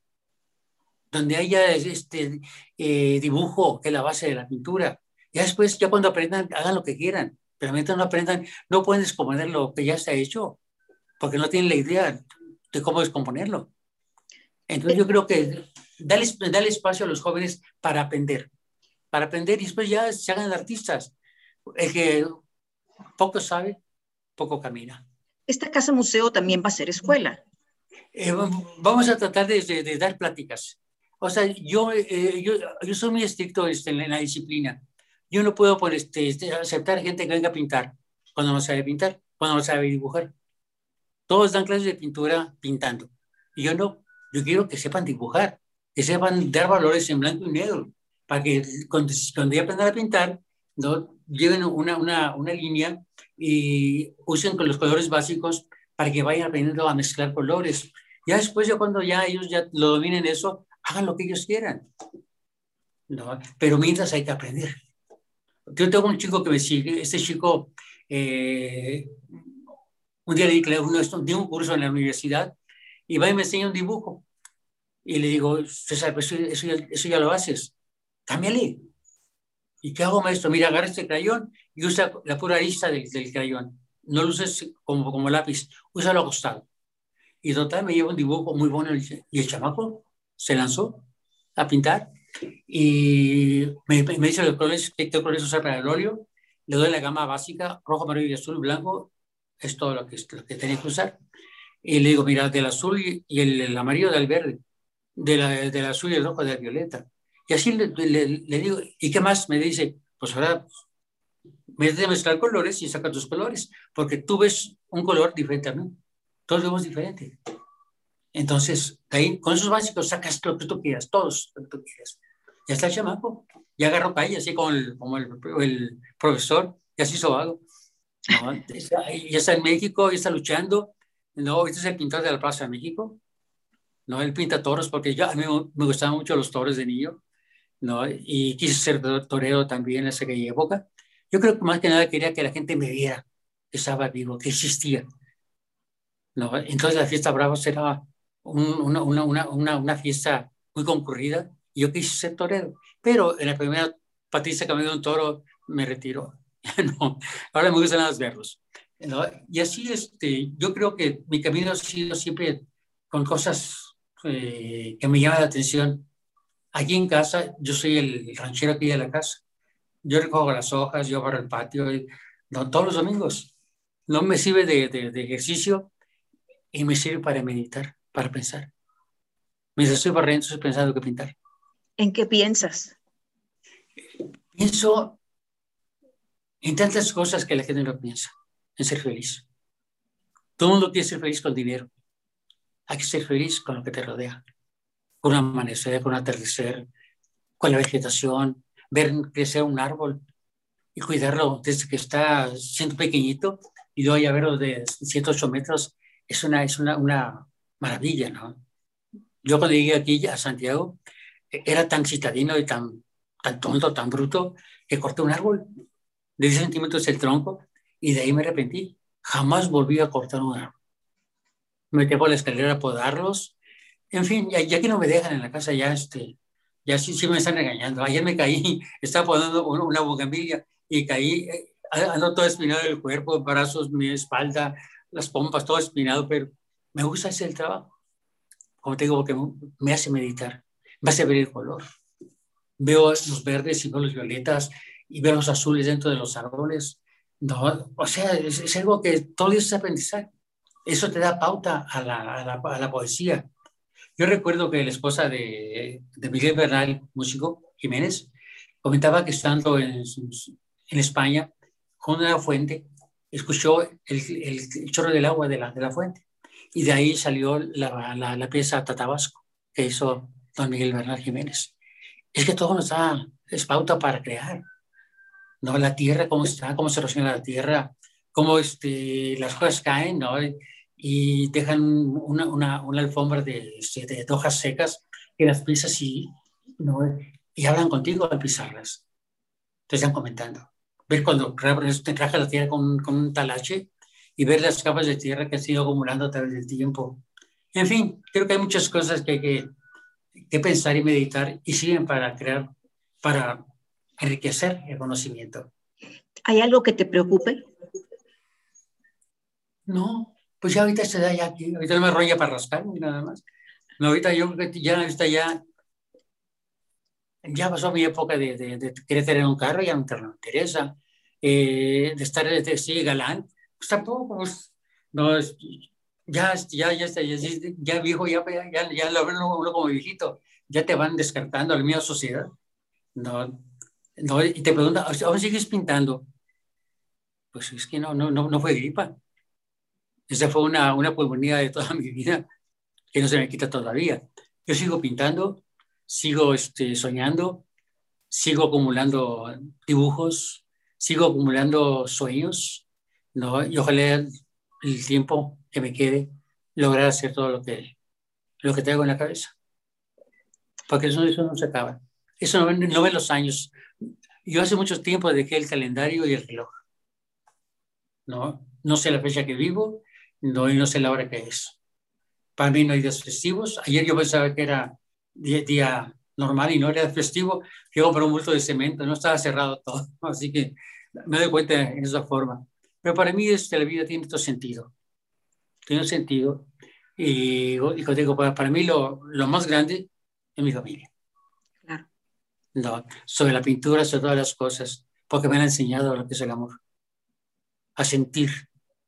donde haya este eh, dibujo, es la base de la pintura. Ya después, ya cuando aprendan, hagan lo que quieran, pero mientras no aprendan, no pueden descomponer lo que ya se ha hecho, porque no tienen la idea de cómo descomponerlo. Entonces yo creo que dale, dale espacio a los jóvenes para aprender, para aprender y después ya se hagan artistas. El que poco sabe, poco camina.
Esta casa museo también va a ser escuela.
Eh, vamos a tratar de, de, dar pláticas. O sea, yo, eh, yo, yo, soy muy estricto este, en la disciplina. Yo no puedo por este, este, aceptar gente que venga a pintar cuando no sabe pintar, cuando no sabe dibujar. Todos dan clases de pintura pintando. Y yo no, yo quiero que sepan dibujar, que sepan dar valores en blanco y negro, para que cuando, cuando ya aprendan a pintar, ¿no? lleven una, una, una línea y usen con los colores básicos para que vayan aprendiendo a mezclar colores. Ya después, ya cuando ya ellos ya lo dominen eso, hagan lo que ellos quieran. ¿no? Pero mientras hay que aprender. Yo tengo un chico que me sigue, este chico, eh, un día le di, un curso en la universidad y va y me enseña un dibujo. Y le digo, César, pues eso, eso, ya, lo haces, cámbiale. ¿Y qué hago, maestro? Mira, agarra este crayón y usa la pura arista del, del crayón. No lo uses como, como lápiz, úsalo acostado. Y total, me lleva un dibujo muy bueno y el chamaco se lanzó a pintar y me, me dice los colores, qué colores usar para el óleo. Le doy la gama básica, rojo, amarillo, azul, blanco. Es todo lo que, lo que tenía que usar. Y le digo, mira, del azul y el, amarillo del verde, de del azul y el rojo del violeta. Y así le, le, digo, ¿y qué más? Me dice, pues ahora métete a mezclar colores y saca tus colores, porque tú ves un color diferente a mí. Todos vemos diferente. Entonces, ahí, con esos básicos sacas lo que tú quieras, todos lo que tú quieras. Ya está el chamaco, ya agarró calle, así como el, como el, el profesor, ya se hizo algo. ¿no? ya está en México, ya está luchando. No, este es el pintor de la Plaza de México. No, él pinta toros porque ya a mí me gustaban mucho los toros de niño. ¿no? Y quise ser torero también en esa época. Yo creo que más que nada quería que la gente me viera que estaba vivo, que existía. ¿no? Entonces la fiesta Bravo era una, una, una, una, fiesta muy concurrida y yo quise ser torero. Pero en la primera Patricia cambió de un toro, me retiró. no, ahora me gustan los verlos. ¿no? Y así, este, yo creo que mi camino ha sido siempre con cosas eh, que me llaman la atención. Aquí en casa, yo soy el ranchero aquí de la casa. Yo recojo las hojas, yo barro el patio, no, todos los domingos. No me sirve de, de, ejercicio y me sirve para meditar, para pensar. Mientras estoy barriendo, estoy pensando que pintar.
¿En qué piensas?
Pienso en tantas cosas que la gente no piensa en ser feliz. Todo el mundo quiere ser feliz con dinero. Hay que ser feliz con lo que te rodea. Con un amanecer, con un atardecer, con la vegetación, ver crecer un árbol y cuidarlo desde que está siendo pequeñito y luego a verlo de 108 metros, es una, es una, una maravilla, ¿no? Yo cuando llegué aquí a Santiago, era tan citadino y tan, tan tonto, tan bruto, que corté un árbol de 10 centímetros el tronco y de ahí me arrepentí. Jamás volví a cortar un árbol. Me metí por la escalera a podarlos. En fin, ya, ya, que no me dejan en la casa, ya, este, ya sí, sí me están engañando. Ayer me caí, estaba podando una bugambilia y caí, eh, ando todo espinado el cuerpo, brazos, mi espalda, las pompas, todo espinado, pero me gusta hacer el trabajo. Como te digo, porque me hace meditar, me hace ver el color. Veo los verdes y veo los violetas y veo los azules dentro de los árboles no, o sea, es, algo que todo es aprendizaje. Eso te da pauta a la, a la, poesía. Yo recuerdo que la esposa de, de, Miguel Bernal, músico, Jiménez, comentaba que estando en, en España, con una fuente, escuchó el, el, chorro del agua de la, de la fuente. Y de ahí salió la, la, la pieza Tatabasco, que hizo don Miguel Bernal Jiménez. Es que todo nos da, es pauta para crear. ¿no? La tierra, cómo está, cómo se erosiona la tierra, cómo este, las hojas caen, ¿no? Y dejan una, una, una alfombra de, este, de, hojas secas que las pisas y, ¿no? y hablan contigo al pisarlas. Te están comentando. Ver cuando te traje la tierra con, con un talache y ver las capas de tierra que han sido acumulando a través del tiempo. En fin, creo que hay muchas cosas que hay que, que pensar y meditar y siguen para crear, para enriquecer el conocimiento.
¿Hay algo que te preocupe?
No, pues ya ahorita se da ya aquí, ahorita no me rolla para rascar ni nada más. No, ahorita yo ya, ahorita ya ya pasó mi época de, de, querer tener un carro, ya no me interesa, eh, de estar de, sí, galán, pues tampoco, pues, no, ya, ya, ya, está, ya, ya viejo, ya, ya, ya lo ven uno como viejito, ya te van descartando a la misma sociedad. No, no, y te pregunta, ¿aún sigues pintando? Pues es que no, no, no, no fue gripa. Esa fue una, una pulmonía de toda mi vida que no se me quita todavía. Yo sigo pintando, sigo este, soñando, sigo acumulando dibujos, sigo acumulando sueños, ¿no? Y ojalá el tiempo que me quede lograr hacer todo lo que, lo que tengo en la cabeza. Porque eso, eso no se acaba. Eso no, no los años. Yo hace mucho tiempo dejé el calendario y el reloj. No, no sé la fecha que vivo, no, no sé la hora que es. Para mí no hay días festivos. Ayer yo pensaba que era día, normal y no era festivo. A comprar un bulto de cemento, no estaba cerrado todo. Así que me doy cuenta en esa forma. Pero para mí este, la vida tiene todo sentido. Tiene sentido. Y, y digo, para, para mí lo, lo, más grande es mi familia. Claro. No, sobre la pintura, sobre todas las cosas, porque me han enseñado lo que es el amor. A sentir.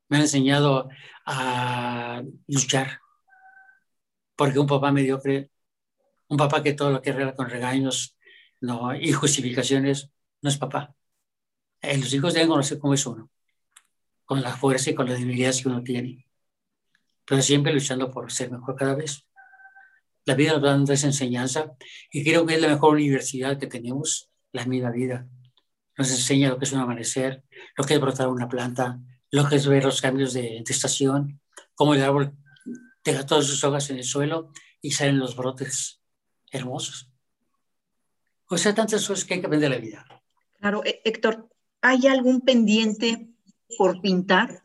Me han enseñado a luchar. Porque un papá mediocre, un papá que todo lo que arregla con regaños no, y justificaciones, no es papá. Eh, los hijos deben conocer cómo es uno, con la fuerza y con la debilidad que uno tiene, pero siempre luchando por ser mejor cada vez. La vida nos da esa enseñanza y creo que es la mejor universidad que tenemos, la misma vida. Nos enseña lo que es un amanecer, lo que es brotar una planta, lo que es ver los cambios de, de estación, cómo el árbol deja todas sus hojas en el suelo y salen los brotes hermosos. O sea, tantas cosas que hay que aprender de la vida.
Claro, Héctor, ¿Hay algún pendiente por pintar?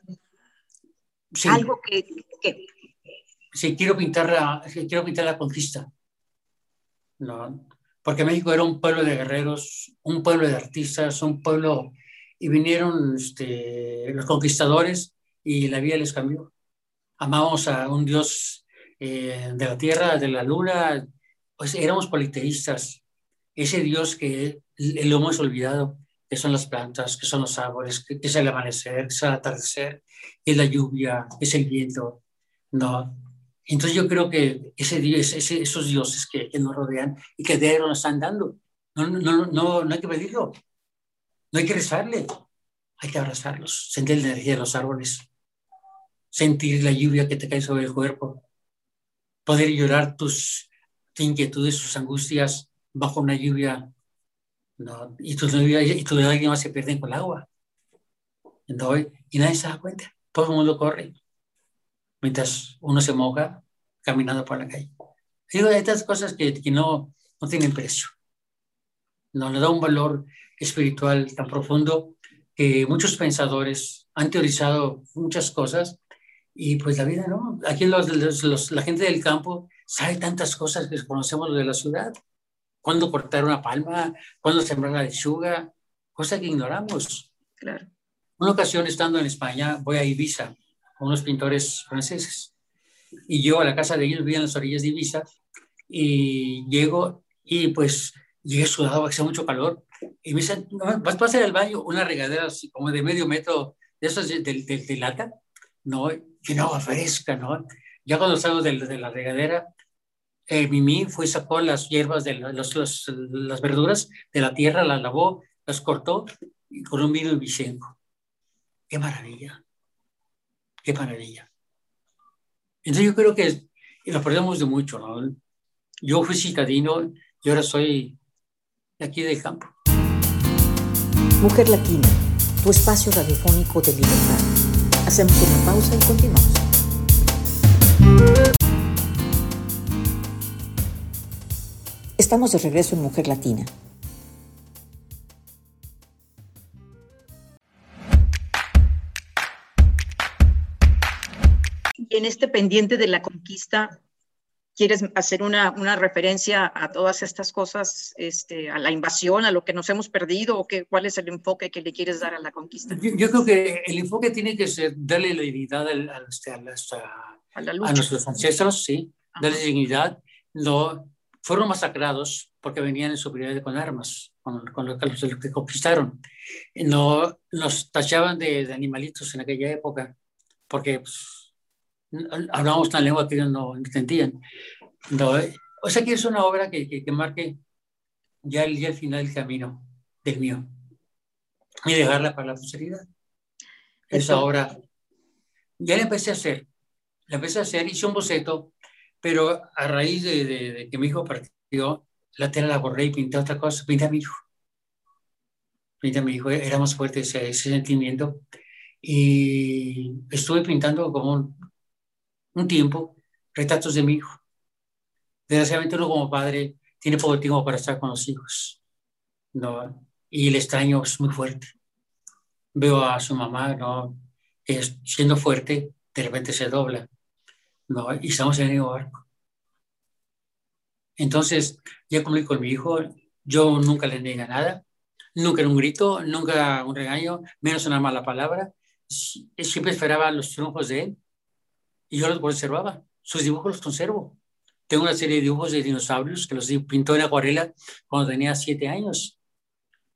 Sí.
Algo que,
Sí, quiero pintar la, quiero pintar la conquista. No, porque México era un pueblo de guerreros, un pueblo de artistas, un pueblo... Y vinieron este, los conquistadores y la vida les cambió. Amamos a un Dios eh, de la tierra, de la luna, pues éramos politeístas. Ese Dios que lo hemos olvidado que son las plantas, que son los árboles, que, es el amanecer, que es el atardecer, que es la lluvia, que es el viento, ¿no? Entonces yo creo que ese, ese, esos dioses que, que, nos rodean y que de ahí nos están dando, no, no, no, no hay que pedirlo, no hay que rezarle, hay que abrazarlos, sentir la energía de los árboles, sentir la lluvia que te cae sobre el cuerpo, poder llorar tus, tus inquietudes, tus angustias bajo una lluvia no, y tus y tu lágrimas se pierden con el agua. ¿no? Y nadie se da cuenta. Todo el mundo corre. Mientras uno se moja caminando por la calle. Digo, estas cosas que, que no, no tienen precio. No le da un valor espiritual tan profundo que muchos pensadores han teorizado muchas cosas y pues la vida no. Aquí los, los, la gente del campo sabe tantas cosas que conocemos de la ciudad cuándo cortar una palma, cuándo sembrar la lechuga, cosa que ignoramos.
Claro.
Una ocasión estando en España, voy a Ibiza con unos pintores franceses y yo a la casa de ellos, vivía en las orillas de Ibiza y llego y pues llegué sudado, hacía mucho calor y me dicen, ¿vas a hacer al baño una regadera así como de medio metro de esas de, de, lata? No, que no, fresca, ¿no? Ya cuando salgo de, de la regadera, eh, Mimi fue sacó las hierbas, de los, las verduras de la tierra, las lavó, las cortó y con un vino bicenco. ¡Qué maravilla! ¡Qué maravilla! Entonces yo creo que nos perdemos de mucho, ¿no? Yo fui citadino y ahora soy de aquí del campo.
Mujer Latina, tu espacio radiofónico de libertad. Hacemos una pausa y continuamos. Estamos de regreso en Mujer Latina.
Y en este pendiente de la conquista, ¿quieres hacer una, una referencia a todas estas cosas, este, a la invasión, a lo que nos hemos perdido, o qué, cuál es el enfoque que le quieres dar a la conquista?
Yo, creo que el enfoque tiene que ser darle la dignidad este, a, a, a, a, nuestros ancestros, sí, darle dignidad, no fueron masacrados porque venían en superioridad con armas, con, con lo, que conquistaron. No, nos tachaban de, animalitos en aquella época porque pues, hablábamos una lengua que ellos no entendían. No, o sea que es una obra que, que, marque ya el, ya el final del camino del mío y dejarla para la posteridad. Esa obra ya la empecé a hacer, la empecé a hacer, hice un boceto pero a raíz de, que mi hijo partió, la tela la borré y pinté otra cosa, pinté a mi hijo. Pinté a mi hijo, era más fuerte ese, sentimiento. Y estuve pintando como un, tiempo retratos de mi hijo. Desgraciadamente uno como padre tiene poco tiempo para estar con los hijos. ¿no? Y el extraño es muy fuerte. Veo a su mamá, ¿no? siendo fuerte, de repente se dobla. ¿no? Y estamos en el mismo barco. Entonces, ya como con mi hijo, yo nunca le negué nada, nunca un grito, nunca un regaño, menos una mala palabra. Siempre esperaba los triunfos de él y yo los conservaba. Sus dibujos los conservo. Tengo una serie de dibujos de dinosaurios que los pintó en acuarela cuando tenía siete años.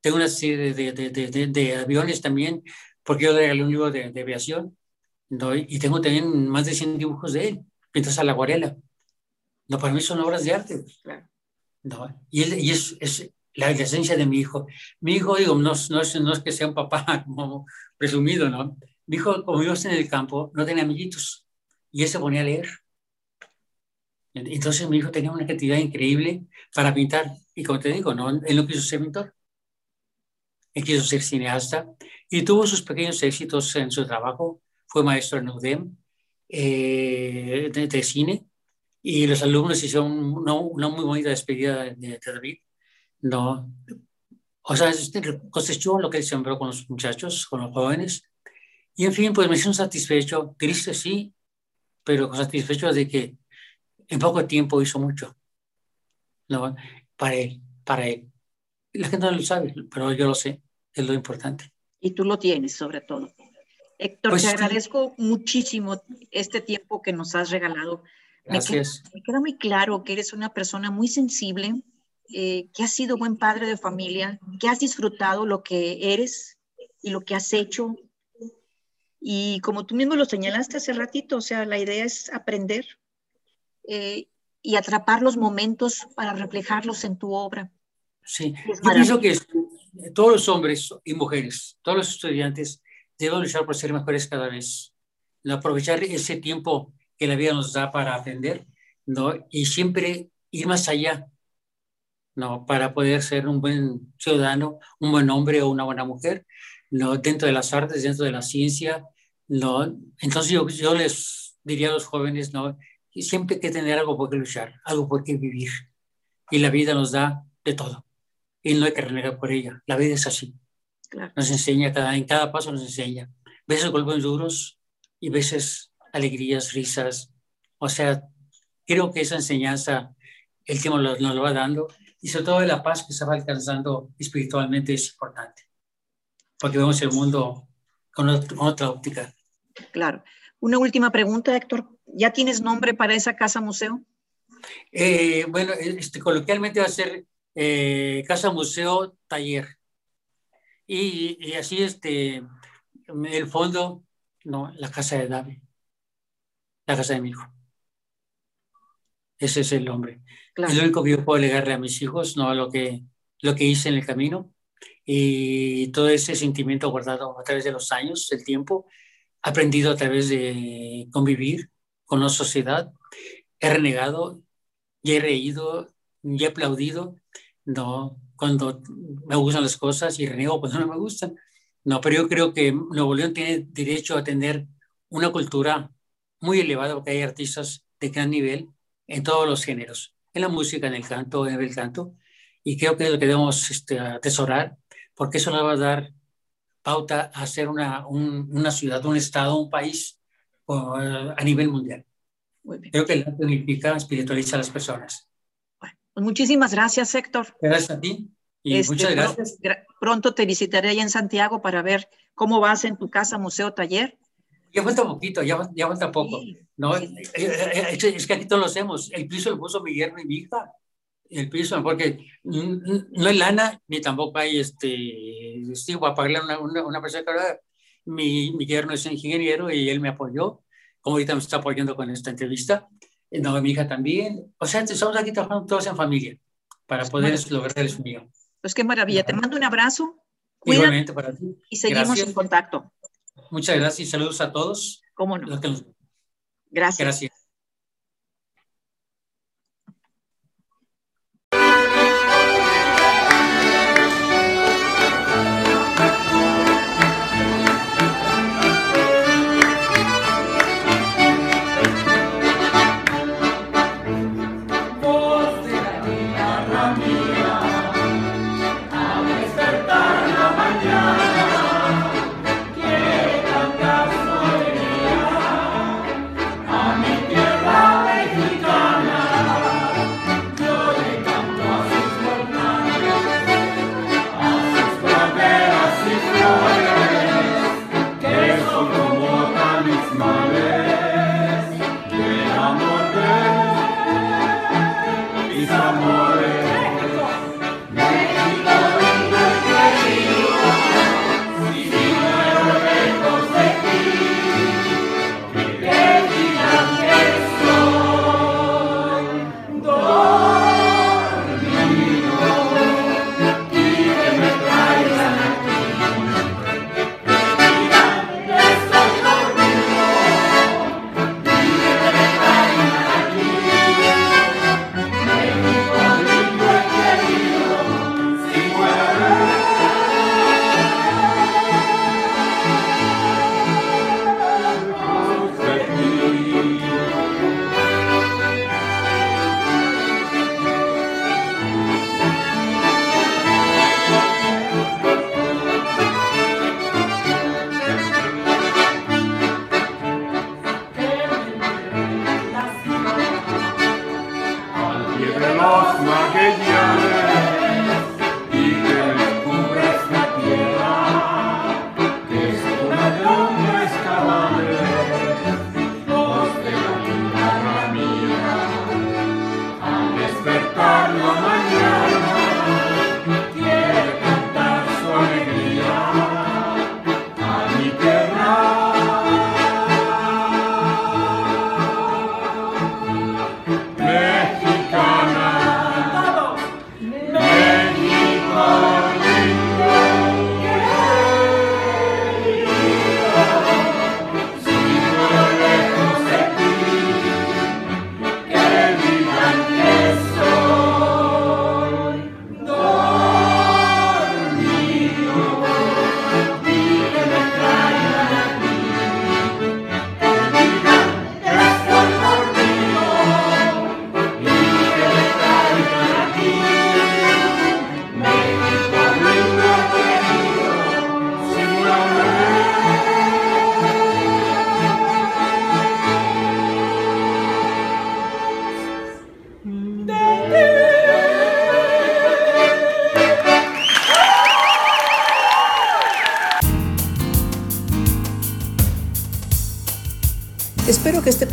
Tengo una serie de, de, de, de aviones también, porque yo le regalé un libro de, aviación ¿no? Y tengo también más de 100 dibujos de él, pintas a la acuarela. No, para mí son obras de arte. ¿no? Y, y es, es la, esencia de mi hijo. Mi hijo, digo, no, no, es, no es que sea un papá como presumido, ¿no? Mi hijo, como yo en el campo, no tenía amiguitos y él se ponía a leer. Entonces mi hijo tenía una creatividad increíble para pintar. Y como te digo, no, él no quiso ser pintor. Él quiso ser cineasta y tuvo sus pequeños éxitos en su trabajo fue maestro en UDEM eh, de, cine y los alumnos hicieron una, una muy bonita despedida de, David. No, o sea, cosechó lo que él sembró con los muchachos, con los jóvenes. Y en fin, pues me siento satisfecho, triste sí, pero satisfecho de que en poco tiempo hizo mucho. ¿no? Para él, para él. La gente no lo sabe, pero yo lo sé, es lo importante.
Y tú lo tienes, sobre todo. Héctor, pues te agradezco muchísimo este tiempo que nos has regalado.
Gracias.
Me queda, muy claro que eres una persona muy sensible, eh, que has sido buen padre de familia, que has disfrutado lo que eres y lo que has hecho. Y como tú mismo lo señalaste hace ratito, o sea, la idea es aprender eh, y atrapar los momentos para reflejarlos en tu obra.
Sí, yo pienso que todos los hombres y mujeres, todos los estudiantes, debemos luchar por ser mejores cada vez, aprovechar ese tiempo que la vida nos da para aprender, ¿no? Y siempre ir más allá, ¿no? Para poder ser un buen ciudadano, un buen hombre o una buena mujer, ¿no? Dentro de las artes, dentro de la ciencia, ¿no? Entonces yo, yo les diría a los jóvenes, ¿no? siempre hay que tener algo por qué luchar, algo por qué vivir. Y la vida nos da de todo. Y no hay que renegar por ella. La vida es así. Nos enseña, cada, en cada paso nos enseña. Veces golpes duros y veces alegrías, risas. O sea, creo que esa enseñanza el tiempo nos, lo va dando y sobre todo la paz que se va alcanzando espiritualmente es importante. Porque vemos el mundo con, otra óptica.
Claro. Una última pregunta, Héctor. ¿Ya tienes nombre para esa casa museo?
Eh, bueno, este, coloquialmente va a ser eh, Casa Museo Taller. Y, así, este, el fondo, no, la casa de David, la casa de mi hijo. Ese es el hombre. Es lo único que yo puedo legarle a mis hijos, no lo que, lo que hice en el camino. Y todo ese sentimiento guardado a través de los años, el tiempo, aprendido a través de convivir con la sociedad. He renegado, y he reído, y he aplaudido, no, cuando me gustan las cosas y reniego cuando no me gustan. No, pero yo creo que Nuevo León tiene derecho a tener una cultura muy elevada, porque hay artistas de gran nivel en todos los géneros, en la música, en el canto, en el canto, y creo que es lo que debemos este, atesorar, porque eso nos va a dar pauta a ser una, una ciudad, un estado, un país a nivel mundial. Creo que el arte unifica, espiritualiza a las personas.
Pues muchísimas gracias, Héctor.
Gracias a ti. Y este, muchas gracias.
Pronto te visitaré allá en Santiago para ver cómo vas en tu casa, museo, taller.
Ya falta poquito, ya, ya falta poco. ¿no? Eh, eh, es que aquí todos lo hacemos. El piso lo puso mi yerno y mi hija.
El piso, porque no hay lana, ni tampoco hay, este, sí, a pagarle una, una, una persona que mi, mi yerno es ingeniero y él me apoyó, como ahorita me está apoyando con esta entrevista, no, mi hija también, o sea, estamos aquí trabajando todos en familia para poder lograr el sueño.
Pues qué maravilla, te mando un abrazo.
Igualmente para ti.
Y seguimos en contacto.
Muchas gracias y saludos a todos.
¿Cómo no?
Gracias. Gracias.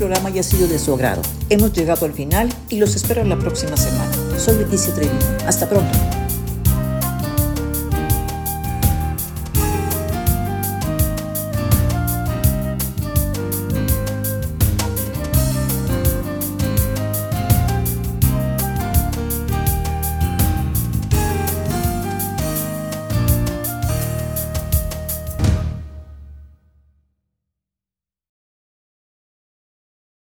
Programa haya sido de su agrado. Hemos llegado al final y los espero la próxima semana. Soy Leticia Trevi. Hasta pronto.